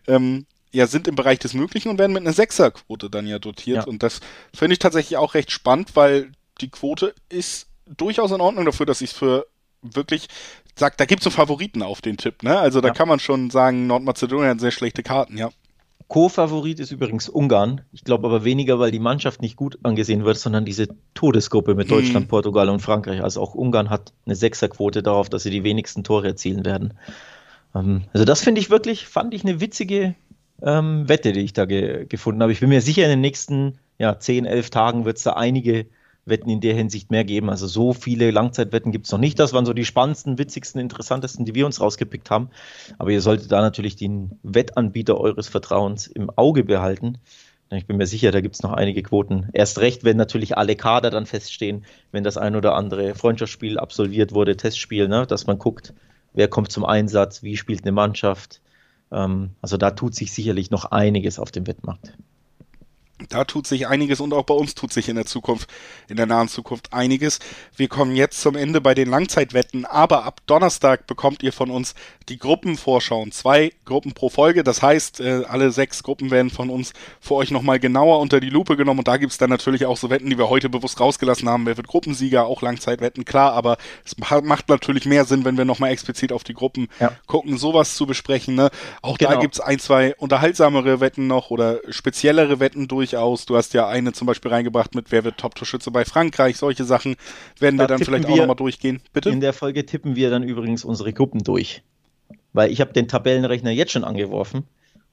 ähm, ja, sind im Bereich des Möglichen und werden mit einer Sechserquote dann ja dotiert. Ja. Und das finde ich tatsächlich auch recht spannend, weil die Quote ist durchaus in Ordnung dafür, dass ich es für wirklich sag, da gibt es so Favoriten auf den Tipp, ne? Also da ja. kann man schon sagen, Nordmazedonien hat sehr schlechte Karten, ja. Co-Favorit ist übrigens Ungarn. Ich glaube aber weniger, weil die Mannschaft nicht gut angesehen wird, sondern diese Todesgruppe mit Deutschland, hm. Portugal und Frankreich. Also auch Ungarn hat eine Sechserquote darauf, dass sie die wenigsten Tore erzielen werden. Ähm, also das finde ich wirklich, fand ich eine witzige ähm, Wette, die ich da ge gefunden habe. Ich bin mir sicher, in den nächsten ja, 10, 11 Tagen wird es da einige Wetten in der Hinsicht mehr geben. Also so viele Langzeitwetten gibt es noch nicht. Das waren so die spannendsten, witzigsten, interessantesten, die wir uns rausgepickt haben. Aber ihr solltet da natürlich den Wettanbieter eures Vertrauens im Auge behalten. Ich bin mir sicher, da gibt es noch einige Quoten. Erst recht, wenn natürlich alle Kader dann feststehen, wenn das ein oder andere Freundschaftsspiel absolviert wurde, Testspiel, ne, dass man guckt, wer kommt zum Einsatz, wie spielt eine Mannschaft. Ähm, also da tut sich sicherlich noch einiges auf dem Wettmarkt. Da tut sich einiges und auch bei uns tut sich in der Zukunft, in der nahen Zukunft einiges. Wir kommen jetzt zum Ende bei den Langzeitwetten, aber ab Donnerstag bekommt ihr von uns die Gruppenvorschauen. Zwei Gruppen pro Folge, das heißt, äh, alle sechs Gruppen werden von uns für euch nochmal genauer unter die Lupe genommen und da gibt's dann natürlich auch so Wetten, die wir heute bewusst rausgelassen haben. Wer wird Gruppensieger? Auch Langzeitwetten, klar, aber es macht natürlich mehr Sinn, wenn wir nochmal explizit auf die Gruppen ja. gucken, sowas zu besprechen. Ne? Auch genau. da gibt's ein, zwei unterhaltsamere Wetten noch oder speziellere Wetten durch durchaus. Du hast ja eine zum Beispiel reingebracht mit Wer wird Top-Torschütze bei Frankreich. Solche Sachen werden da wir dann vielleicht wir, auch nochmal durchgehen. Bitte? In der Folge tippen wir dann übrigens unsere Gruppen durch. Weil ich habe den Tabellenrechner jetzt schon angeworfen.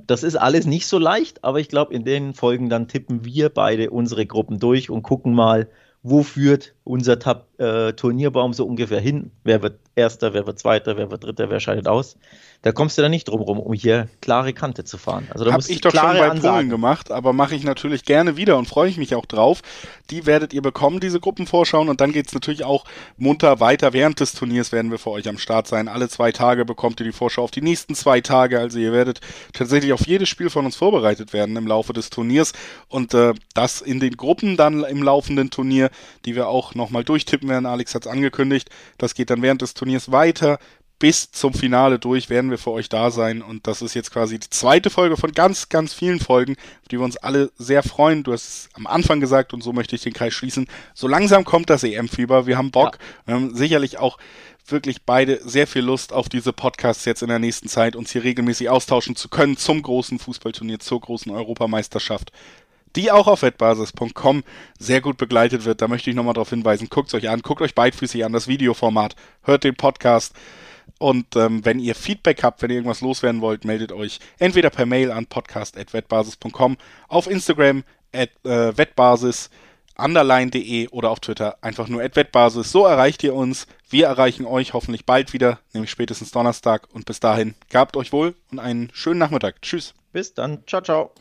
Das ist alles nicht so leicht, aber ich glaube, in den Folgen dann tippen wir beide unsere Gruppen durch und gucken mal, wo führt unser Tab äh, Turnierbaum so ungefähr hin? Wer wird Erster, wer wird Zweiter, wer wird Dritter, wer scheidet aus? Da kommst du da nicht drum rum, um hier klare Kante zu fahren. Also da Hab ich doch schon bei Ansagen. Polen gemacht, aber mache ich natürlich gerne wieder und freue ich mich auch drauf. Die werdet ihr bekommen, diese Gruppenvorschauen und dann geht es natürlich auch munter weiter. Während des Turniers werden wir für euch am Start sein. Alle zwei Tage bekommt ihr die Vorschau auf die nächsten zwei Tage. Also ihr werdet tatsächlich auf jedes Spiel von uns vorbereitet werden im Laufe des Turniers und äh, das in den Gruppen dann im laufenden Turnier, die wir auch nochmal durchtippen werden. Alex hat es angekündigt. Das geht dann während des Turniers weiter bis zum Finale durch werden wir für euch da sein. Und das ist jetzt quasi die zweite Folge von ganz, ganz vielen Folgen, auf die wir uns alle sehr freuen. Du hast es am Anfang gesagt und so möchte ich den Kreis schließen. So langsam kommt das EM-Fieber. Wir haben Bock. Ja. Wir haben sicherlich auch wirklich beide sehr viel Lust auf diese Podcasts jetzt in der nächsten Zeit, uns hier regelmäßig austauschen zu können zum großen Fußballturnier, zur großen Europameisterschaft die auch auf wettbasis.com sehr gut begleitet wird. Da möchte ich nochmal darauf hinweisen. Guckt es euch an, guckt euch beidfüßig an, das Videoformat, hört den Podcast. Und ähm, wenn ihr Feedback habt, wenn ihr irgendwas loswerden wollt, meldet euch entweder per Mail an podcast.wettbasis.com, auf Instagram at äh, wettbasis underline.de oder auf Twitter einfach nur wettbasis. So erreicht ihr uns. Wir erreichen euch hoffentlich bald wieder, nämlich spätestens Donnerstag. Und bis dahin, gabt euch wohl und einen schönen Nachmittag. Tschüss. Bis dann. Ciao, ciao.